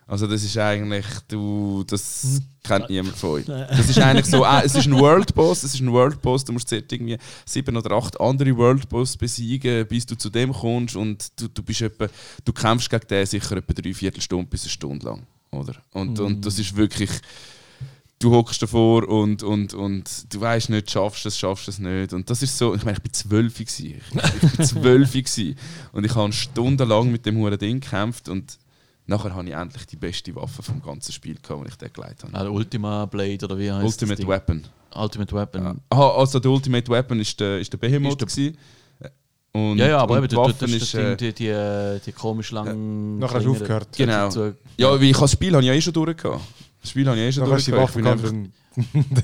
Also das ist eigentlich, du, das kennt niemand von euch. Das ist eigentlich so, äh, es ist ein World Boss, es ist ein World Boss, du musst zuerst irgendwie sieben oder acht andere World Boss besiegen, bis du zu dem kommst und du, du bist etwa, du kämpfst gegen den sicher etwa drei Viertelstunde bis eine Stunde lang, oder? Und, und das ist wirklich, du hockst davor und, und, und du weißt nicht, schaffst du es, schaffst du es nicht. Und das ist so, ich meine, ich bin zwölf. Ich, ich bin zwölf und ich habe stundenlang mit dem huren Ding gekämpft und nachher habe ich endlich die beste Waffe vom ganzen Spiel gehabt, die ich da geleitet habe. Ah, Ultima Blade oder wie heißt Ultimate das Ding? Weapon. Ultimate Weapon. Ja. Aha, also der Ultimate Weapon ist der, ist der Behemoth. Ist gewesen. Und, Ja, ja, aber eben, die du, du, Waffe das ist. ist Äh, die, die, die, die komisch langen. Nachher hast du aufgehört. Genau. ja, wie ich das Spiel habe ich ja eh schon durch. gehabt. Das Spiel habe ich eh schon durch. Dann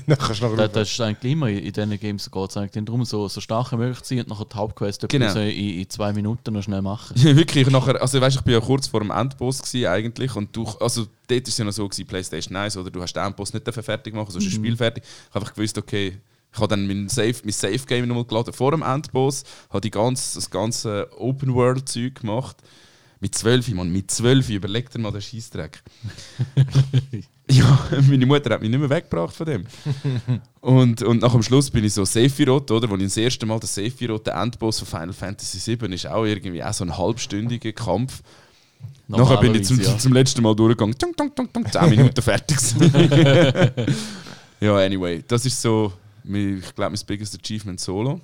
dann kannst du Da, nachher das ist eigentlich immer in diesen Games geht es eigentlich darum, so, so stark wie möglich zu sein und nachher die Hauptquest Genau. so in, in zwei Minuten noch schnell machen. Ja, wirklich, nachher, also weißt, ich bin ja kurz vor dem Endboss gewesen, eigentlich und du, also dort war es ja noch so gewesen, Playstation 1, oder du hast den Endboss nicht fertig machen, sonst ist das Spiel fertig. Ich habe einfach gewusst, okay, ich habe dann mein Save, mein Save Game nochmal geladen vor dem Endboss, habe die ganze, das ganze Open World Zeug gemacht. Mit 12, Mann, mit 12, überleg dir mal den Scheißdreck. ja, meine Mutter hat mich nicht mehr weggebracht von dem. Und, und nach dem Schluss bin ich so Sephiroth, oder? Wo ich das erste Mal der Sephiroth, der Endboss von Final Fantasy VII, ist auch irgendwie auch so ein halbstündiger Kampf. Nachher bin ich zum, Normalerweise, zum letzten Mal durchgegangen. Tung, tung, tung, tung, 10 Minuten fertig. ja, anyway, das ist so, ich glaube, mein biggest achievement solo.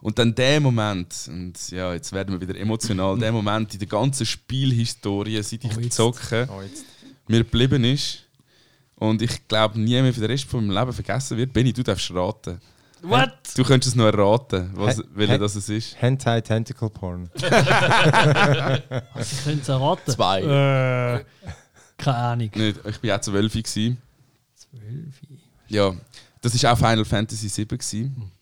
Und dann der Moment, und ja, jetzt werden wir wieder emotional, der Moment in der ganzen Spielhistorie, seit ich Oh, jetzt. zocke, Oh, jetzt. mir geblieben ist und ich glaube nie mehr für den Rest von meinem Leben vergessen wird. Benny, du darfst raten. What? Du könntest es noch erraten, was, welcher das es ist. Hentai Tentacle Porn. Ich könnte es erraten. Zwei. Äh, keine Ahnung. Nicht, ich war auch gewesen. Zwölf. Ja, das war auch Final Fantasy VII. gewesen.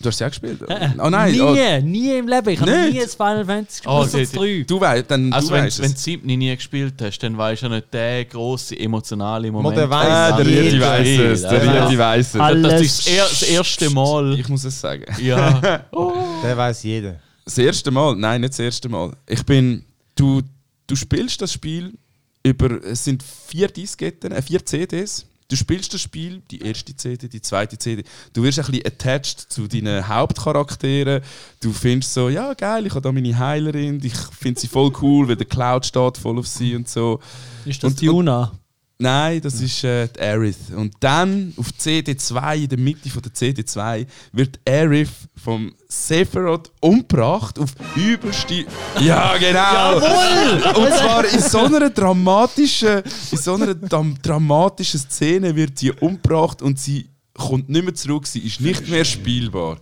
Du hast es ja gespielt? Äh, Oh nein, nie, oh, nie im Leben. Ich habe nie ein Final Fantasy Oh, gespielt, oh, drei. du weißt, dann Also du wenn, weißt wenn du. Siebni nie gespielt hast, dann weißt du ja nicht den grossen emotionalen Moment. der weiss Ah, der. Rieti weiss es, der Ja. Rieti weiss es. Das Alles ist das, er, das erste Mal. Ich muss es sagen. Ja. Der weiß jeder. Das erste Mal? Nein, nicht das erste Mal. Ich bin. Du, du spielst das Spiel über. Es sind vier Disketten, äh, vier CDs. Du spielst das Spiel, die erste CD, die zweite CD. Du wirst ein bisschen attached zu deinen Hauptcharakteren. Du findest so, ja geil, ich habe da meine Heilerin, ich finde sie voll cool, weil der Cloud steht voll auf sie und so. Ist das Und- die Una? Nein, das ist äh, die Aerith. Und dann auf CD2, in der Mitte von der CD2, wird Aerith vom Sephiroth umgebracht auf übelste. Ja, genau! Und zwar in so einer dramatischen, in so einer dramatischen Szene wird sie umgebracht und sie kommt nicht mehr zurück, sie ist nicht mehr spielbar.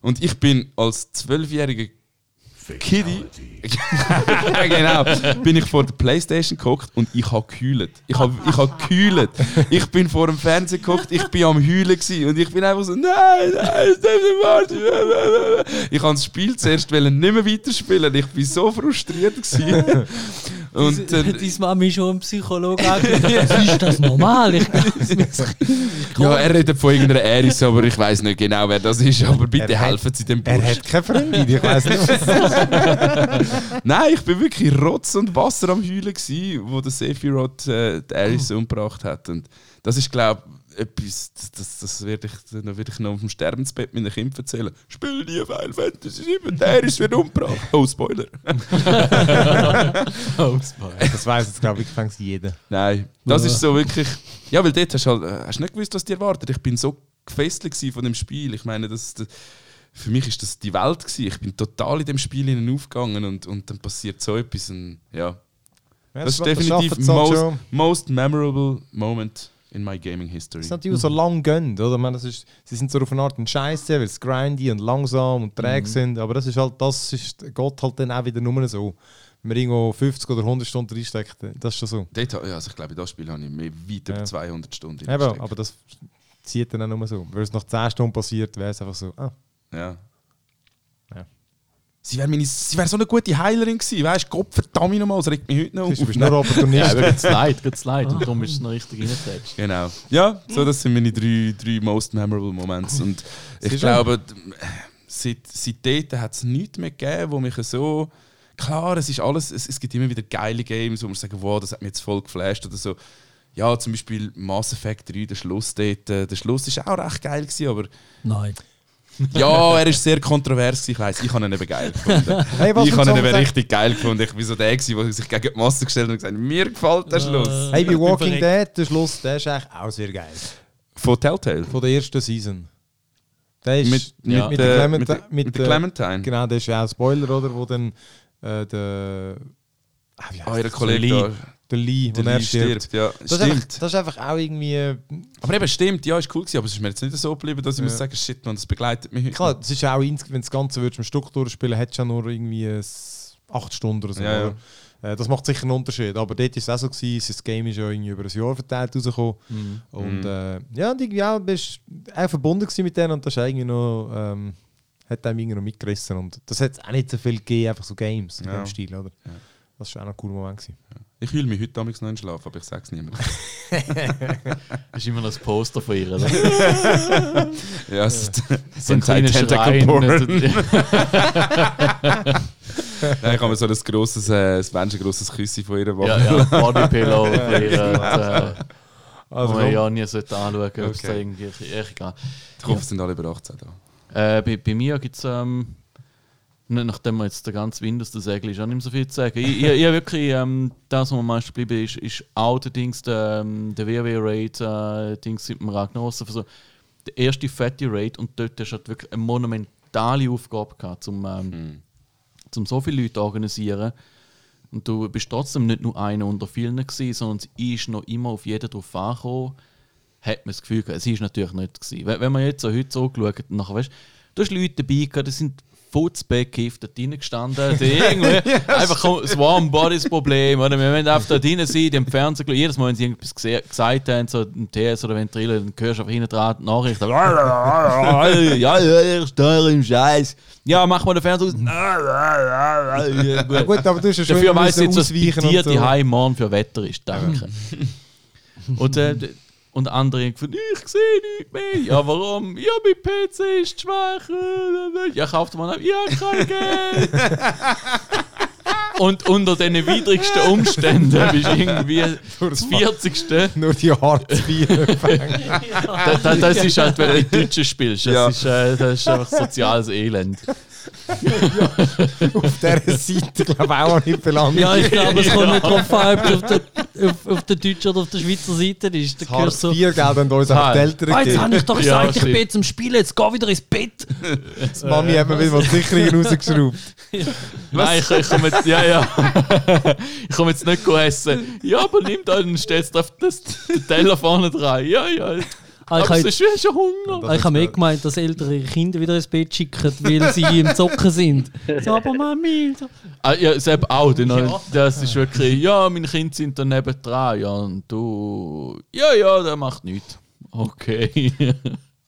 Und ich bin als zwölfjähriger Kitty, genau, bin ich vor der Playstation geguckt und ich habe gehüllt. Ich habe ich hab gehüllt. Ich bin vor dem Fernseher geguckt, ich bin am Heulen gewesen und ich bin einfach so, nein, nein, es darf nicht wahr. Ich habe das Spiel zuerst nicht mehr weiterspielen. Ich bin so frustriert gewesen. Und äh, Deine Mami ist schon ein Psychologe angerufen. Ist das normal? Ich ja, er redet von irgendeiner Eris, aber ich weiß nicht genau, wer das ist. Aber bitte Er hat- helfen Sie dem Er Bursch. hat keine Freundin, ich weiß nicht. was- Nein, ich bin wirklich Rotz und Wasser am Heulen, gewesen, wo der Sephiroth äh, die Aris umgebracht hat. Und das ist, glaube ich, etwas, das, das, werde ich, dann werde ich noch auf dem Sterbensbett meinen Kindern erzählen. Spiel nie Final Fantasy 7, der Aris wird umgebracht. Oh, Spoiler. Das weiß jetzt, glaube ich, fängt jeder. Nein, das ist so wirklich. Ja, weil dort hast du halt, hast nicht gewusst, was dir erwartet. Ich bin so gefesselt von dem Spiel. Ich meine, das, das, für mich ist das die Welt gewesen. Ich bin total in dem Spiel hinein aufgegangen und, und dann passiert so etwas. Und, ja, Ja, das ist das definitiv es halt most, most memorable moment in my gaming history. Das ist natürlich so lang gönnt, oder? Ich meine, das ist, sie sind so auf eine Art ein Scheiße, weil es grindy und langsam und träge sind, aber das ist halt, das ist, geht halt dann auch wieder nur so. Wenn man irgendwo 50 oder 100 Stunden reinsteckt, das ist schon so. Dort, ja, also ich glaube, in das Spiel habe ich mehr weit über Ja. 200 Stunden Eben, aber das zieht dann auch nur so. Wenn es nach 10 Stunden passiert, wäre es einfach so, ah. Ja. Sie wäre wär so eine gute Heilerin gewesen, weißt du? Gott verdammt nochmal, das regt mich heute noch auf. du bist nur Ja, Opportunist. aber geht's leid, geht's leid. Und darum ist es noch richtig reingetatscht. Genau. Ja, so das sind meine drei, drei most memorable Moments. Und ich glaube, seit, seit dort hat es nichts mehr gegeben, wo mich so. Klar, es ist alles, es, es gibt immer wieder geile Games, wo man sagen, wow, das hat mich jetzt voll geflasht oder so. Ja, zum Beispiel Mass Effect 3, der Schluss dort. äh, Der Schluss ist auch recht geil gewesen, aber Nein. ja, er ist sehr kontrovers. Ich weiß, ich habe ihn eben geil gefunden. Hey, was ich habe ihn eben richtig geil gefunden. Ich bin so der, der sich gegen die Masse gestellt hat und gesagt hat, mir gefällt der Schluss. Hey, bei Walking Dead, der Schluss, der ist eigentlich auch sehr geil. Von Telltale. Von der ersten Season. Der ist Mit, mit, Ja. mit der der Clementine. Clementine- Mit, mit der der- Clementine. Genau, das ist ja auch ein Spoiler, oder? Wo dann äh, der. Ah, wie heißt Ah, ihr der? Lee. der Lee, er stirbt. stirbt. Ja, Das ist, einfach, stimmt. das ist einfach auch irgendwie. äh, Aber eben, stimmt, ja, ist cool gewesen, aber es ist mir jetzt nicht so geblieben, dass ich Ja. muss sagen, shit, man, das begleitet mich. Klar, das ist auch, wenn du das Ganze würdest im Stück durchspielen, hättest du ja nur irgendwie acht Stunden oder so. Ja, ja. Äh, Das macht sicher einen Unterschied. Aber dort war es auch so, gewesen, das Game ist ja irgendwie über ein Jahr verteilt rausgekommen. Und Mhm. äh, ja, und irgendwie auch bist auch verbunden mit denen und das ist irgendwie noch, ähm, hat einem irgendwie noch mitgerissen. Und das hat auch nicht so viel gegeben, einfach so Games in Ja. dem Stil, oder? Ja. Das war auch noch ein cooler Moment. Gewesen. Ich fühle mich heute damals noch in Schlaf, aber ich sage es niemandem. Das ist immer noch das Poster von ihr, oder? ja, es ist So ein Tentacle. Porn. Nein, ich habe mir so ein grosses, äh, ein menschengrosses Küsschen von ihr ja, machen. ja, Bodypillow von ihr. und, äh, Also, wo man ja nie sollte anschauen sollte, ob es da Okay. irgendwie... Echt egal. Ich hoffe, es sind alle über 18 da. Äh, bei, bei mir gibt es, ähm, nachdem wir jetzt den ganzen Windows der Segel ist, auch nicht mehr so viel zu sagen. Ich, ich, ich wirklich, ähm, das, was am meisten geblieben ist, ist auch der Dings, der, ähm, der WoW-Raid, äh, Dings mit dem Ragnaros. Also der erste fette Raid und dort hast du halt wirklich eine monumentale Aufgabe gehabt, um, ähm, um so viele Leute zu organisieren. Und du bist trotzdem nicht nur einer unter vielen gewesen, sondern es ist noch immer auf jeden drauf angekommen hat man das Gefühl gehabt, es ist natürlich nicht gewesen. Wenn, man jetzt so heute so geschaut nachher weißt du, hast Leute dabei gehabt, die sind futzbeckkifft dort drinnen gestanden, irgendwie einfach das Warm Bodies Problem, oder? Wir wollen einfach da drinnen sein, im Fernsehen, jedes Mal, wenn sie irgendwas gesagt haben, so im TS oder Ventrilo, dann hörst du einfach hinten dran die Nachrichten. ja, ja, ich stehe im Scheiß. Ja, mach mal den Fernseher aus. Ja, gut. gut, aber du hast ja schon Dafür weiss ich jetzt, müssen was bei dir so. die Heim morgen für Wetter ist. Danke. und, äh, und andere haben gefunden, ich sehe nichts mehr. Ja, warum? Ja, mein PC ist schwach. Ja, kauft mal einen. Ja, kein Geld. Und unter diesen widrigsten Umständen bist du irgendwie das 40. Nur die Hartz IV. Da, da, das ist halt, wenn du die Deutschen spielst. Das, Ja. ist, äh, das ist einfach soziales Elend. Auf dieser Seite, glaube ich, auch nicht belangt. Ja, ich glaube, es kommt nicht drauf an, ob du auf der, auf, auf der deutschen oder auf der Schweizer Seite ist. Da Das hörst Hartz du so, IV-Geld haben uns Ah, die Eltern ah, jetzt habe ich doch Ja, gesagt, ich stimmt. bin jetzt am Spielen, jetzt geh wieder ins Bett. Die Mami hat mir wieder mal die Sicherungen rausgeschraubt. Nein, ich, ich komme jetzt, ja, ja. ich komme jetzt nicht essen. Ja, aber nimm da und stellst auf das, den Teller vorne dran. Ja, ja. Ah, ich habe es ist schon Hunger. Ah, ich habe mehr gemeint, dass Eltern ihre Kinder wieder ins Bett schicken, weil sie im Zocken sind. So, aber Mami. So. Ah, ja, selbst auch. Dann, Das ist wirklich, ja, meine Kinder sind daneben dran. Ja, und du, ja, ja, der macht nichts. Okay.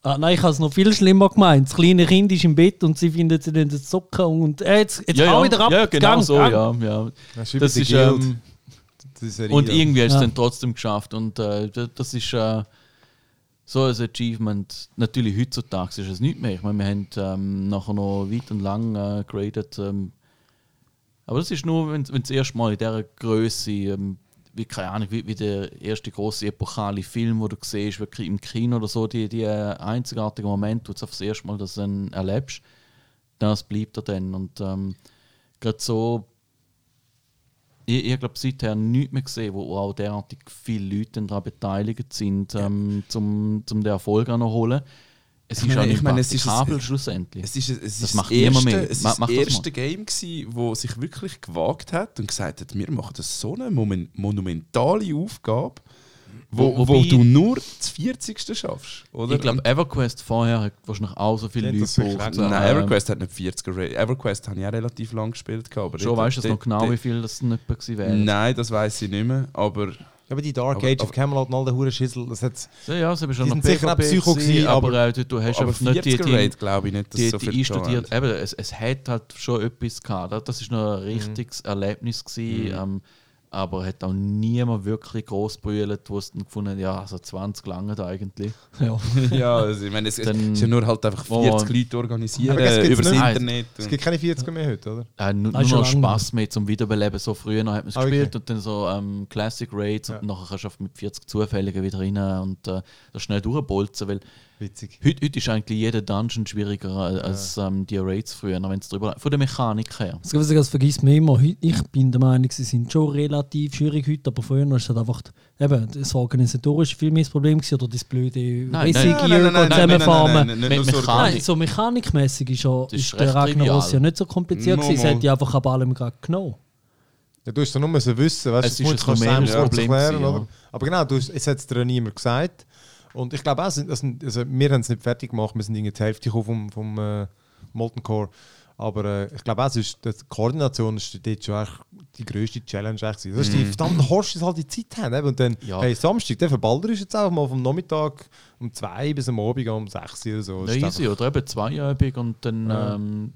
Ah, nein, ich habe es noch viel schlimmer gemeint. Das kleine Kind ist im Bett und sie findet sie dann das Zocken und äh, jetzt, jetzt ja, hau ja, wieder ab. ja, genau Gang, so, gang. ja. ja. Das Das ist, Guild. ähm, Die Serie, Und ja. irgendwie hast du es Ja. dann trotzdem geschafft. Und äh, das ist äh, so ein Achievement. Natürlich heutzutage ist es nicht mehr. Ich meine, wir haben ähm, nachher noch weit und lang äh, graded. Ähm, aber das ist nur, wenn das erste Mal in dieser Größe, ähm, wie, keine Ahnung, wie, wie der erste große epochale Film, wo du siehst, wirklich im Kino oder so, die, die äh, einzigartigen Momente, wo du das erste Mal das dann erlebst, das bleibt dir dann. Und ähm, gerade so ich, ich glaube seither nichts mehr gesehen, wo auch derartig viele Leute daran beteiligt sind, ähm, zum, zum den Erfolg auch noch holen. Es Ich ist meine- auch nicht ich meine, es ist ein- schlussendlich. Es ist, es Das ist macht das niemand erste, mehr. Es ist das erste. Game gsi, wo sich wirklich gewagt hat und gesagt hat, wir machen das so eine monumentale Aufgabe wo, wo, wobei- du nur das 40. schaffst, oder? Ich glaube, EverQuest vorher hat wahrscheinlich auch so viele Ja, Leute gebraucht. Nein, Ähm, EverQuest hat nicht 40er Rating. EverQuest habe ich auch relativ lang gespielt. Aber Schon weißt du noch genau, wie viel das etwa gewesen wäre? Nein, das weiß ich nicht mehr. Aber Aber die Dark Aber- Age of Camelot und all der Hurenschissel, das hat Ja, ja, es war schon Die noch sicher auch Psycho gewesen, aber, aber- äh, du, hast aber einfach nicht die, 40er die, Rate glaube ich nicht, dass die, so die viel einstudiert. gehabt Eben, es, es hat halt schon etwas gehabt. Das- ist noch ein richtiges Erlebnis gewesen. Ähm, aber hat auch niemand wirklich groß brüllt, wo es dann gefunden hat, ja, also 20 lange eigentlich. Ja. ja, also ich meine, es, Dann- ist ja nur halt einfach Wo- 40 Leute organisieren über das nicht. Internet. Es gibt keine 40er mehr heute, oder? Äh, nur, Nein, nur noch Spaß mehr zum Wiederbeleben. So früher noch hat man es Ah, okay. gespielt und dann so ähm, Classic Raids Ja. und nachher kannst du mit 40 Zufälligen wieder rein und äh, das schnell durchbolzen, weil Witzig. heute, heute ist eigentlich jeder Dungeon schwieriger als, als ähm, die Raids früher, wenn es drüber von der Mechanik her. Das, das, das vergisst man immer. Ich bin der Meinung, sie sind schon relativ schwierig heute, aber früher war es halt einfach eben, das organisatorische viel mehr das Problem gewesen, oder das blöde Nein, Racing nein, so Mechanik. Nein, so mechanikmäßig ist, ja, Das ist ist der Ragnaros ja nicht so kompliziert. gewesen. Es hätte ja einfach ab allem gerade genommen. Ja, du musst doch nur müssen wissen, weißt Es du, ist ein Problem erklären, ja. Aber genau, du, hast- es hat es dir ja niemand gesagt. Und ich glaube auch, sind- also, wir haben es nicht fertig gemacht, wir sind irgendwie die Hälfte vom, vom äh, Molten Core. Aber äh, ich glaube auch, ist, die Koordination ist dort schon echt die grösste Challenge. Gewesen. Das ist die verdammten Horst, die halt die Zeit haben. eben. Und dann, Ja. hey, Samstag, der Verbalder ist jetzt einfach mal vom Nachmittag um 2 bis am Abend um 6 oder so. Ja, easy, oder eben zweiübig und dann Ja. ähm,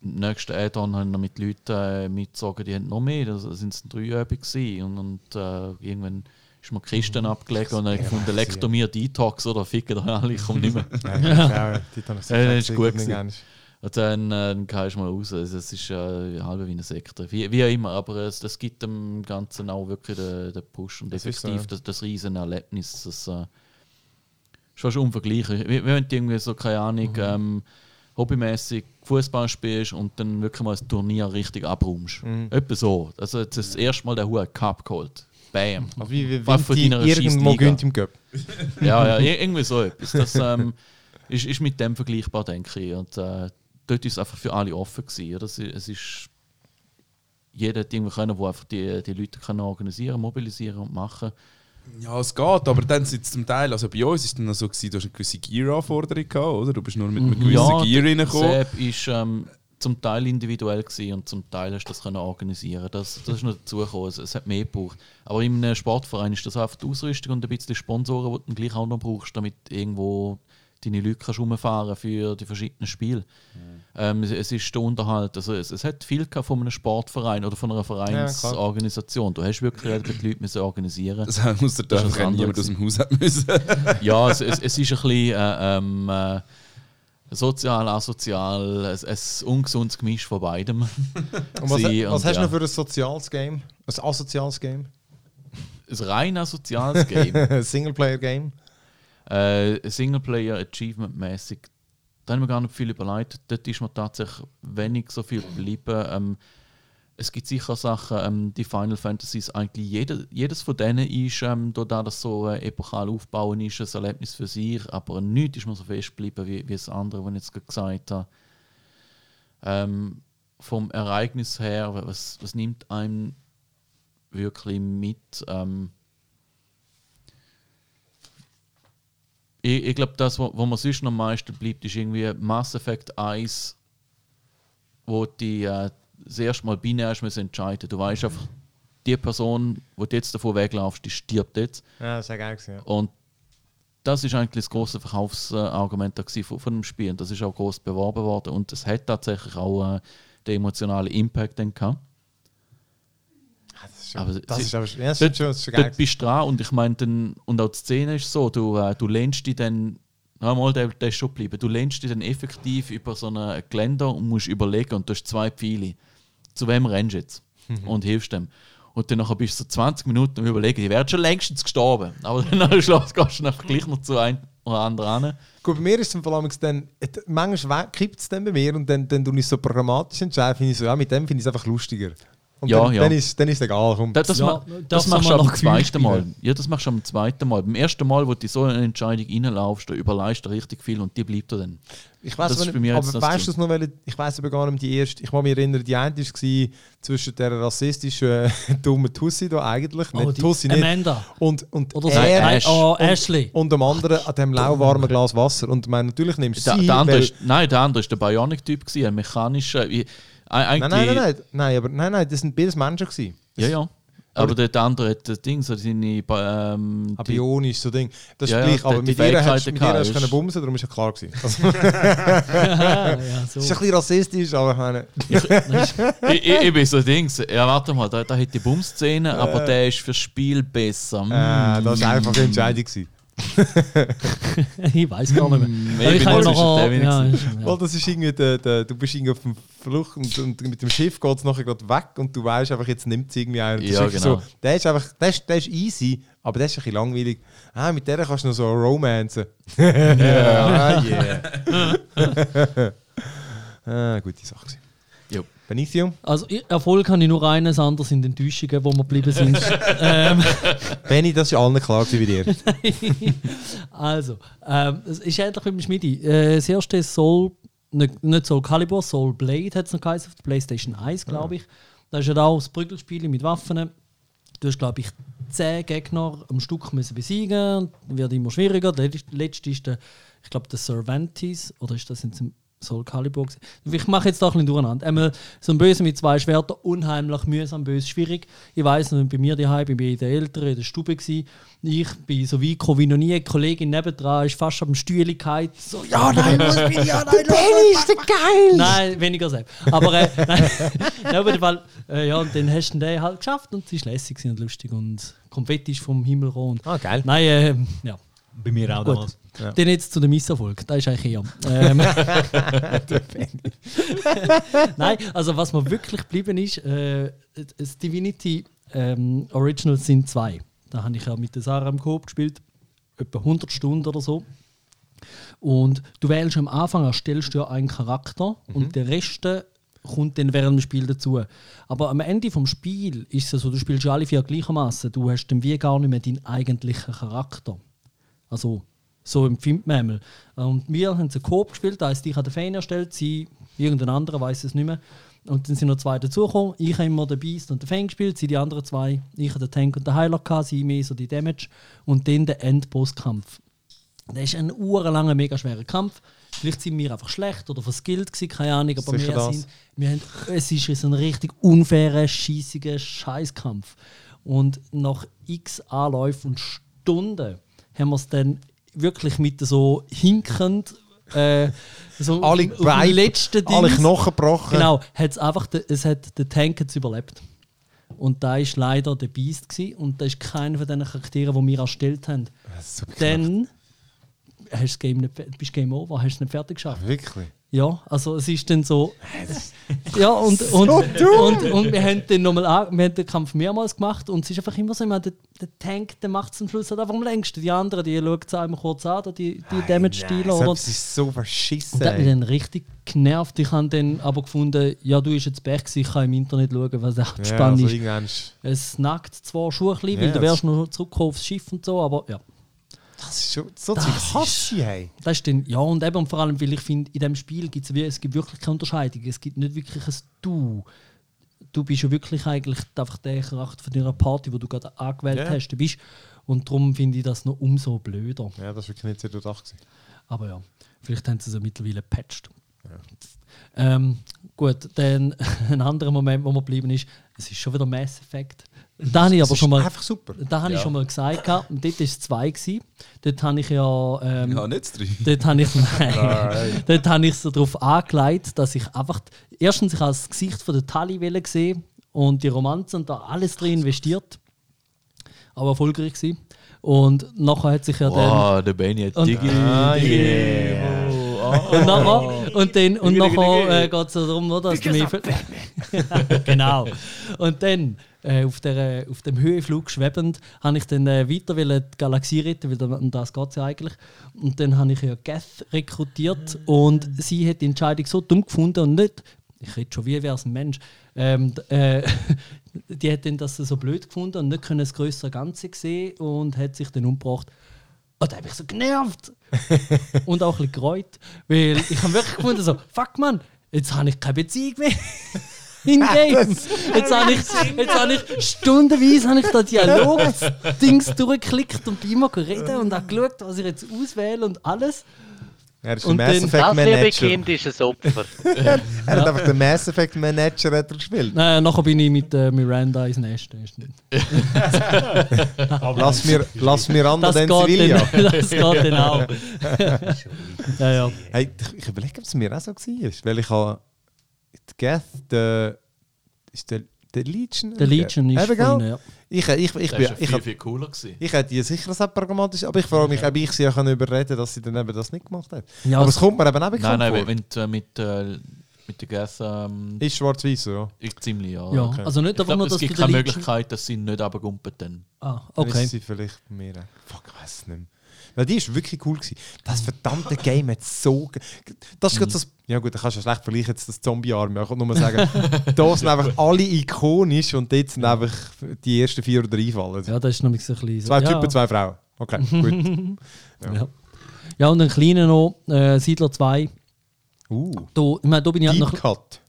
nächsten Add-on haben wir mit Leuten äh, mitgezogen, die haben noch mehr, da sind es dreiübig gewesen und, und äh, irgendwann ist mir die Kisten abgelegt und dann habe ich gefunden, leckt mir Detox oder ficken euch alle, ich komme nicht mehr. Nein, ja. so Ja, das ist gut gewesen. Und dann, äh, dann gehst du mal raus. Also, es ist äh, halb wie eine Sekte. Wie, wie auch immer, aber es, das gibt dem Ganzen auch wirklich den, den Push und Das ist so, effektiv ja. das, das riesen Erlebnis. Das äh, ist fast unvergleichlich. Wenn du irgendwie so, keine Ahnung, Mhm. ähm, hobbymäßig Fußball spielst und dann wirklich mal ein Turnier richtig abräumst. Mhm. Etwa so. Also jetzt das erste Mal der hohe Cup geholt. Bam. Also wie, wie, von wie deiner die irgendwo gönnt im Cup. Ja, ja, ir- irgendwie so etwas. Das ähm, ist, ist mit dem vergleichbar, denke ich. Und äh, dort ist es einfach für alle offen gewesen. Oder? Es, es ist jeder hat irgendwie können, wo einfach die, die Leute können organisieren, mobilisieren und machen. Ja, es geht, aber dann sind es zum Teil, also bei uns ist es dann so gewesen, du hast eine gewisse Gear-Anforderung gehabt, oder? Du bist nur mit einem gewissen Ja, Gear reingekommen. Sepp ist ähm, zum Teil individuell gewesen und zum Teil hast du das können organisieren. Das, das ist noch dazugekommen. Es, es hat mehr gebraucht. Aber in einem Sportverein ist das einfach die Ausrüstung und ein bisschen Sponsoren, die du dann gleich auch noch brauchst, damit irgendwo deine Leute kannst rumfahren für die verschiedenen Spiele. Ähm, es, es ist der Unterhalt. Also es, es hat viel von einem Sportverein oder von einer Vereinsorganisation. du hast wirklich die Leute müssen organisieren. Das muss der was niemand aus dem Haus hat müssen. ja, es, es, es ist ein bisschen äh, ähm, äh, sozial, asozial, ein, ein ungesundes Gemisch von beidem. Und was, Sie was und hast du ja. noch für ein soziales Game? Ein asoziales Game? Ein rein asoziales Game. ein Singleplayer-Game? äh, Singleplayer Achievement-mäßig, da haben wir gar nicht viel überlegt. Dort ist mir tatsächlich wenig so viel geblieben. Ähm, es gibt sicher Sachen, ähm, die Final Fantasies, eigentlich jede, jedes von denen ist, ähm, da das so äh, epochal aufbauen ist, ein Erlebnis für sich, aber nichts ist mir so fest geblieben wie, wie das andere, was ich jetzt gesagt habe. Ähm, vom Ereignis her, was, was nimmt einem wirklich mit? Ähm, ich, ich glaube, das, wo, wo mir sonst am meisten bleibt, ist irgendwie Mass Effect 1, wo die äh, das erste Mal binär müssen entscheiden. Du weißt einfach, die Person, wo du jetzt davor weglaufst, die stirbt jetzt. Ja, das ist ja geil ja. Und das ist eigentlich das große Verkaufsargument von, von dem Spiel. Und das ist auch groß beworben worden und es hat tatsächlich auch äh, den emotionalen Impact dann gehabt. Das ist, schon- Aber das sie- ist aber ja, das Dort, schon, das ist dort bist du dran und ich meine, dann- und auch die Szene ist so, du, äh, du lehnst dich dann, na mal, der, der ist schon geblieben, du lehnst dich dann effektiv über so ein Geländer und musst überlegen und du hast zwei Pfeile. Zu wem rennst du jetzt? Mhm. Und hilfst dem. Und dann nachher bist du so 20 Minuten am überlegen, die werden schon längstens gestorben. Aber dann am Schluss gehst du einfach gleich noch zu einem oder anderen hin. Gut, bei mir ist es Fall amigs dann, manchmal kippt es dann bei mir und dann, dann tue ich so programmatisch entscheiden, finde ich so, ja, mit dem finde ich es einfach lustiger. Und Ja, dann, ja. Dann ist dann ist egal. Komm. Das, das, Ja, ma, das das machst du am zweiten Mal. Ja, das machst du am zweiten Mal. Beim ersten Mal, wo du in so eine Entscheidung reinlaufst, da überleist du richtig viel und die bleibt dir dann. Ich weiß Das mir aber weißt du es noch, weil ich weiß aber gar nicht die erste. Ich kann mich erinnern, die eine war zwischen der rassistischen äh, dummen Tussi da eigentlich. Oh, nicht die Tussi nicht. Amanda. Und, und Oder so. Nein, er Ash. Oh, Ashley. und dem anderen an dem lauwarmen Glas Wasser. Und ich meine, natürlich nimmst du Der, sie, der andere weil- ist, nein, der andere ist der Bionic-Typ, ein mechanischer. Ich, eigentlich, Nein, nein, nein, nein, nein, aber nein, nein, das sind beides Menschen gewesen. Ja, ja. Aber der, der andere hat das Ding, so seine. Ähm, Ah, die, bionisch, so Ding. Das ist Ja, ja, gleich, aber die- mit die ihr hast du können bumsen, darum ist ja klar gewesen. Also, ja, so. es ist ein bisschen rassistisch, aber ich meine, ich, ich, ich bin so Dings. Ja, warte mal, da, da hat die Bumszene, aber der ist fürs Spiel besser. Mm. äh, das war einfach eine Entscheidung. Gewesen. ich weiß gar nicht mehr. Aber ich zwischen der wenig ja, ist- ja. Weil das ist irgendwie der, der, du bist irgendwie auf dem Flucht und, und mit dem Schiff geht es nachher gerade weg und du weißt einfach, jetzt nimmt es irgendwie einen. Das ist Ja, genau. so, der ist einfach, der ist, der ist easy, aber der ist ein bisschen langweilig. Ah, mit der kannst du noch so romanzen. ja, yeah. ah, gute Sache. Jo. Benicio? Also Erfolg habe ich nur eines, anders sind Enttäuschungen, wo wir geblieben sind. ähm, Benny, das ist allen klar wie dir. also, ähm, es ist ähnlich wie beim Schmidi. Äh, das erste Soul, nicht, nicht Soul Calibur, Soul Blade hat es noch geheißen, auf der Playstation 1, glaube ich. Da ist ja auch das Prügelspiel mit Waffen. Du hast, glaube ich, 10 Gegner am Stück müssen besiegen wird immer schwieriger. Der letzte ist der, ich glaube, der Cervantes, oder ist das jetzt im Soul Calibur? Ich mache jetzt da ein bisschen durcheinander. Einmal so ein Böse mit zwei Schwertern, unheimlich mühsam, böse, schwierig. Ich weiß noch, bei mir daheim, ich bin bei den Eltern in der Stube. Gewesen. Ich bin so weit gekommen wie noch nie. Eine Kollegin nebendran ist fast am Stühle gehalten. So, ja, nein, muss bin ja, nein, Benny ist der geil! Nein, weniger selbst. Aber, äh, nein, nein, auf jeden Fall, äh, ja, und dann hast du den halt geschafft und es ist lässig und lustig und Konfetti ist vom Himmel gekommen. Ah, geil. Nein, äh, ja. Bei mir auch Gut. damals. Dann jetzt zu dem Misserfolg. Das ist eigentlich eher. Ähm, Nein, also was mir wirklich geblieben ist, äh, das Divinity ähm, Original sind zwei. Da habe ich ja mit der Sarah im Coop gespielt, etwa 100 Stunden oder so. Und du wählst am Anfang, erstellst du ja einen Charakter und der Rest kommt dann während dem Spiel dazu. Aber am Ende vom Spiel ist es ja so, du spielst ja alle vier gleichermaßen. Du hast dann wie gar nicht mehr deinen eigentlichen Charakter. Also, so empfindet man einmal. Und wir haben so Coop gespielt, da heißt ich habe den Fan erstellt, sie, irgendein anderer weiß es nicht mehr. Und dann sind noch zwei dazugekommen. Ich habe immer den Beast und den Fan gespielt, sie die anderen zwei. Ich habe den Tank und den Heiler gehabt, sie mehr so die Damage. Und dann der Endbosskampf. Das ist ein urlanger, mega schwerer Kampf. Vielleicht sind wir einfach schlecht oder verskillt gewesen, keine Ahnung, aber Sicher wir das. sind, wir haben, es ist ein richtig unfairer, scheissiger Scheißkampf. Und nach x Anläufen und Stunden haben wir es dann wirklich mit so hinkend äh, so Alle Beine, letzten alle Dings- Knochen gebrochen. Genau, hat's einfach, de- es hat der Tank hat's überlebt. Und da ist leider der Beast gewesen, und da ist keiner von diesen Charakteren, die wir erstellt haben. Super Dann hast du Game nicht, bist Game Over, hast es nicht fertig geschafft. Wirklich? Ja, also es ist dann so. ja, und, und, und, und wir haben den nochmal an- wir haben den Kampf mehrmals gemacht und es ist einfach immer so, ich meine, der, der Tank der macht es am Schluss halt einfach am längsten. Die anderen, die schauen es einmal kurz an, die, die Damage-Dealer. Das ist so verschissen. und das hat mich dann richtig genervt. Ich habe dann aber gefunden, ja, du bist jetzt Pech, ich kann im Internet schauen, was echt Ja, spannend also ist. Es nackt zwar schon ein bisschen, Ja, weil du wärst noch zurückgekommen aufs Schiff und so, aber ja. Das ist schon so Das Zeug ist- hasse ich, hey. Das ist dann, ja, und eben vor allem, weil ich finde, in diesem Spiel gibt es, gibt wirklich keine Unterscheidung. Es gibt nicht wirklich ein Du. Du bist ja wirklich eigentlich einfach der Charakter von deiner Party, wo du gerade angewählt Ja. hast, du bist. Und darum finde ich das noch umso blöder. Ja, das war wirklich nicht sehr durchdacht. gewesen. Aber ja, vielleicht haben sie es ja mittlerweile gepatcht. Ähm, gut, dann ein anderer Moment, wo man geblieben ist, es ist schon wieder Mass Effect. Da habe ich Das aber schon mal, einfach super. da habe ich Ja. schon mal gesagt, gehabt, und dort war es zwei. Gewesen. Dort habe ich ja. Ähm, Ja, nicht drei. Dort habe ich, nein, dort habe ich so darauf angelegt, dass ich einfach erstens ich habe das Gesicht von der Tali gesehen und die Romanze und da alles drin investiert, aber erfolgreich gewesen. Und nachher hat sich ja dann Wow, der Benny hat Digi. Ah, yeah. Und nachher, und dann, und nachher äh, geht es darum, oder, dass du mich genau. Und dann äh, auf, der, auf dem Höhenflug schwebend habe ich dann äh, weiter die Galaxie retten, weil um das geht es ja eigentlich. Und dann habe ich ja Geth rekrutiert und sie hat die Entscheidung so dumm gefunden und nicht ich rede schon wie wäre es ein Mensch. Ähm, äh, die hat dann das so blöd gefunden und nicht können das größere Ganze sehen und hat sich dann umgebracht. Und da habe ich so genervt und auch ein bisschen gereut, weil ich habe wirklich gefunden so, fuck man, jetzt habe ich keine Beziehung mehr. In Game. Jetzt habe ich, jetzt habe ich stundenweise habe ich da Dialog-Dings durchgeklickt und bin immer geredet und habe geschaut, was ich jetzt auswähle und alles. Er ist Und der Mass dann- Effect Das liebe Manager. Kind ist ein Opfer. Er hat einfach den Mass Effect Manager er gespielt. Nein, nachher bin ich mit äh, Miranda ins Nest. Lass mir, lass mir an Das den geht, Sevilla. dann, das geht dann auch. ja, ja. Hey, ich, ich überlege, ob es mir auch so war. Weil ich habe. Die Geth, der. Ist der. Der Legion? Der Legion ist Eben, von ja. Ich, ich, ich, Das bin, war ich, viel, ich, viel cooler. Gewesen. ich hätte die sicher sehr pragmatisch, aber ich frage mich, ob ich sie auch überreden dass sie dann eben das nicht gemacht hat. Ja, aber es- es kommt mir eben auch Nein, bekannt nein, vor. wenn du äh, mit, äh, mit der Gas ähm, Ist schwarz-weiß, oder? ich ziemlich, ja. ja. okay. Also nicht Ich einfach glaube, nur, es dass gibt du keine Möglichkeit, dass sie nicht runtergumpen dann. Ah, Dann okay. ist sie vielleicht bei mir. Fuck, ich weiß es nicht mehr. Weil die ist wirklich cool gewesen. Das verdammte Game hat so. Das ist gerade das. Ja gut, da kannst du ja schlecht vergleichen jetzt das Zombie-Army. Ich kann nur mal sagen, da sind einfach alle ikonisch und dort sind einfach die ersten vier oder einfallen. Ja, das ist nämlich so ein bisschen. Zwei. Typen, zwei Frauen. Okay, gut. Ja. ja, und ein kleiner noch, äh, Siedler 2. Uh, Da, ich meine, da bin ich halt Deep noch. Cut.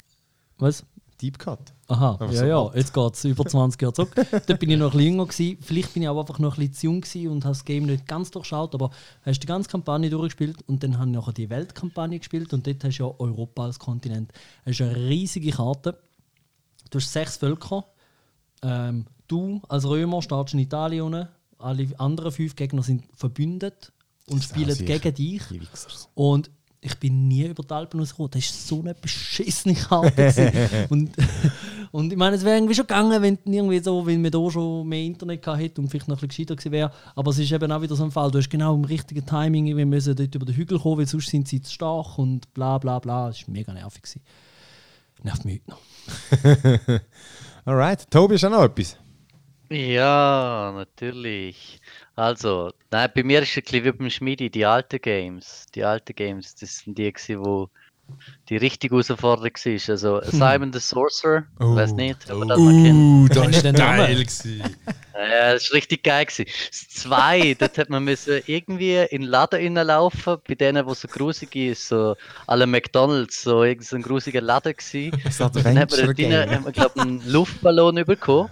Was? Deep Cut. Aha, ja, so ja, jetzt geht es über 20 Jahre zurück. Dort bin ich noch ein bisschen jünger. Gewesen. Vielleicht bin ich auch einfach noch ein bisschen zu jung gewesen und habe das Game nicht ganz durchschaut, aber hast die ganze Kampagne durchgespielt und dann habe ich nachher die Weltkampagne gespielt und dort hast du ja Europa als Kontinent. Es ist eine riesige Karte. Du hast sechs Völker. Ähm, du als Römer startest in Italien. Alle anderen fünf Gegner sind verbündet und Das spielen gegen dich. Und ich bin nie über die Alpen rausgekommen. Das war so eine beschissene Karte. und, und ich meine, es wäre irgendwie schon gegangen, wenn irgendwie so, wenn man da schon mehr Internet gehabt hätte und vielleicht noch ein bisschen gescheiter gewesen wäre. Aber es ist eben auch wieder so ein Fall. Du hast genau im richtigen Timing, wir müssen dort über den Hügel kommen, weil sonst sind sie zu stark und bla bla bla. Das war mega nervig. Gewesen. Nervt mich heute noch. Alright. Tobi, ist auch noch etwas? Ja, natürlich. Also, nein, bei mir ist es ein bisschen wie beim Schmiedi, die alten Games. Die alten Games, das sind die, gewesen, wo die richtige Herausforderung war. Also, Simon the Sorcerer, Oh. weiß nicht, ob man das mal kennt. das du den Namen? geil. Ja, das war richtig geil. Gewesen. Das zwei, dort hat man müssen irgendwie in den Laden reinlaufen, bei denen, wo so grusig ist, so alle McDonalds, so irgend so ein grusiger Laden gewesen. Das Dann hat man dort rein, Adventure-Game. hat man, glaub, einen Luftballon bekommen.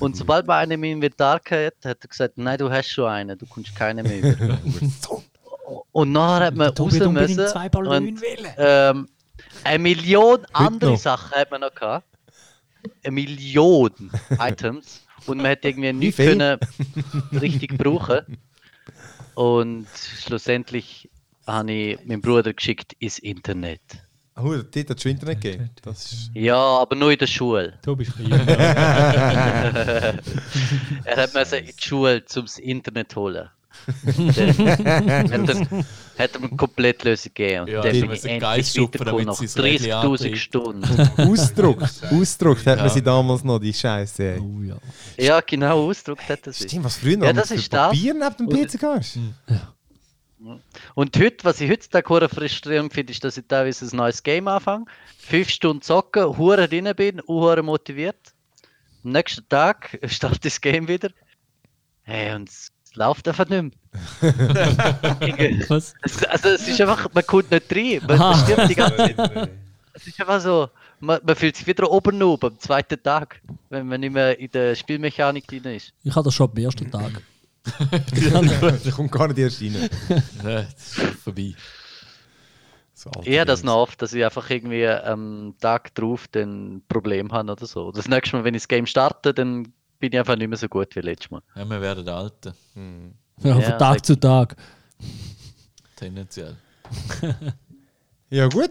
Und sobald man einen im Inventar hatte, hat er gesagt, nein, du hast schon einen, du kommst keinen mehr über. Und nachher hat man raus müssen zwei und, ähm, eine Million andere. Sachen hat man noch gehabt. Eine Million Items. Und man hat irgendwie nichts können richtig brauchen. Und schlussendlich habe ich meinen Bruder geschickt ins Internet. Oh, dort hat es schon Internet gegeben. Das ist... Ja, aber nur in der Schule. Du bist ein bisschen jünger. Er hat müssen in die Schule zum das Internet zu holen. Hat er, hat er eine Komplettlösung gegeben. Und Ja, dann die bin ich endlich weitergekommen nach sie das Rädchen 30.000 antreibt. Stunden. Ausdruckt. Ausdruckt hat man Ja. sie damals noch, die Scheiße. Oh, ja. Ja, genau, ausgedrückt hat er sich. Stimmt, was früher noch Ja, mit das für ist das. Papier neben dem PC hast. Und heute, was ich heutzutage hure frustrierend finde, ist, dass ich teilweise ein neues Game anfange, fünf Stunden zocken, hure drin bin, hure motiviert. Am nächsten Tag startet das Game wieder. Hey, und es läuft einfach nicht mehr. Was? Es- also es ist einfach, man kommt nicht rein, man, Aha. man stirbt die ganze Zeit. Es ist einfach so, man, man fühlt sich wieder oben oben am zweiten Tag, wenn man nicht mehr in der Spielmechanik drin ist. Ich hatte das schon am ersten Tag. Der kommt gar nicht erst rein. Ja, das ist vorbei. So alte Eher das noch oft, dass ich einfach irgendwie am Tag drauf ein Problem habe oder so. Das nächste Mal, wenn ich das Game starte, dann bin ich einfach nicht mehr so gut wie letztes Mal. Ja, wir werden Alte, Ja, Ja, von Tag sag- zu Tag. tendenziell. Ja, gut.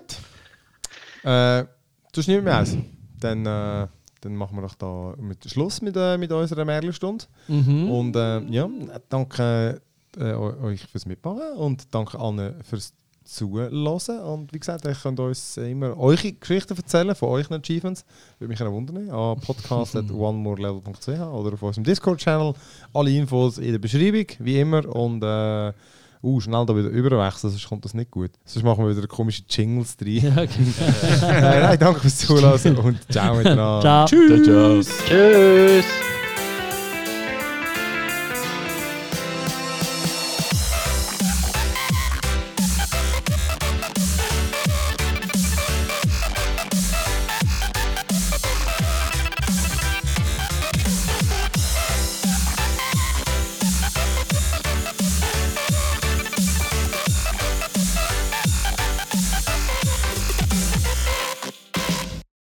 Äh, du schneidest mir aus. Dann, äh, dann machen wir doch da mit Schluss mit, äh, mit unserer Märchenstunde. Mhm. Und äh, ja, danke äh, eu- euch fürs Mitmachen und danke allen fürs Zuhören. Und wie gesagt, ihr könnt uns immer eure Geschichten erzählen von euren Achievements. Würde mich auch wundern. An podcast.onemorelevel.ch oder auf unserem Discord-Channel. Alle Infos in der Beschreibung, wie immer. Und äh, Uh, schnell da wieder überwechseln, sonst kommt das nicht gut. Sonst machen wir wieder komische Jingles drin. Ja, okay. äh, nein, danke fürs Zuhören und ciao miteinander. Ciao. Ciao. Tschüss!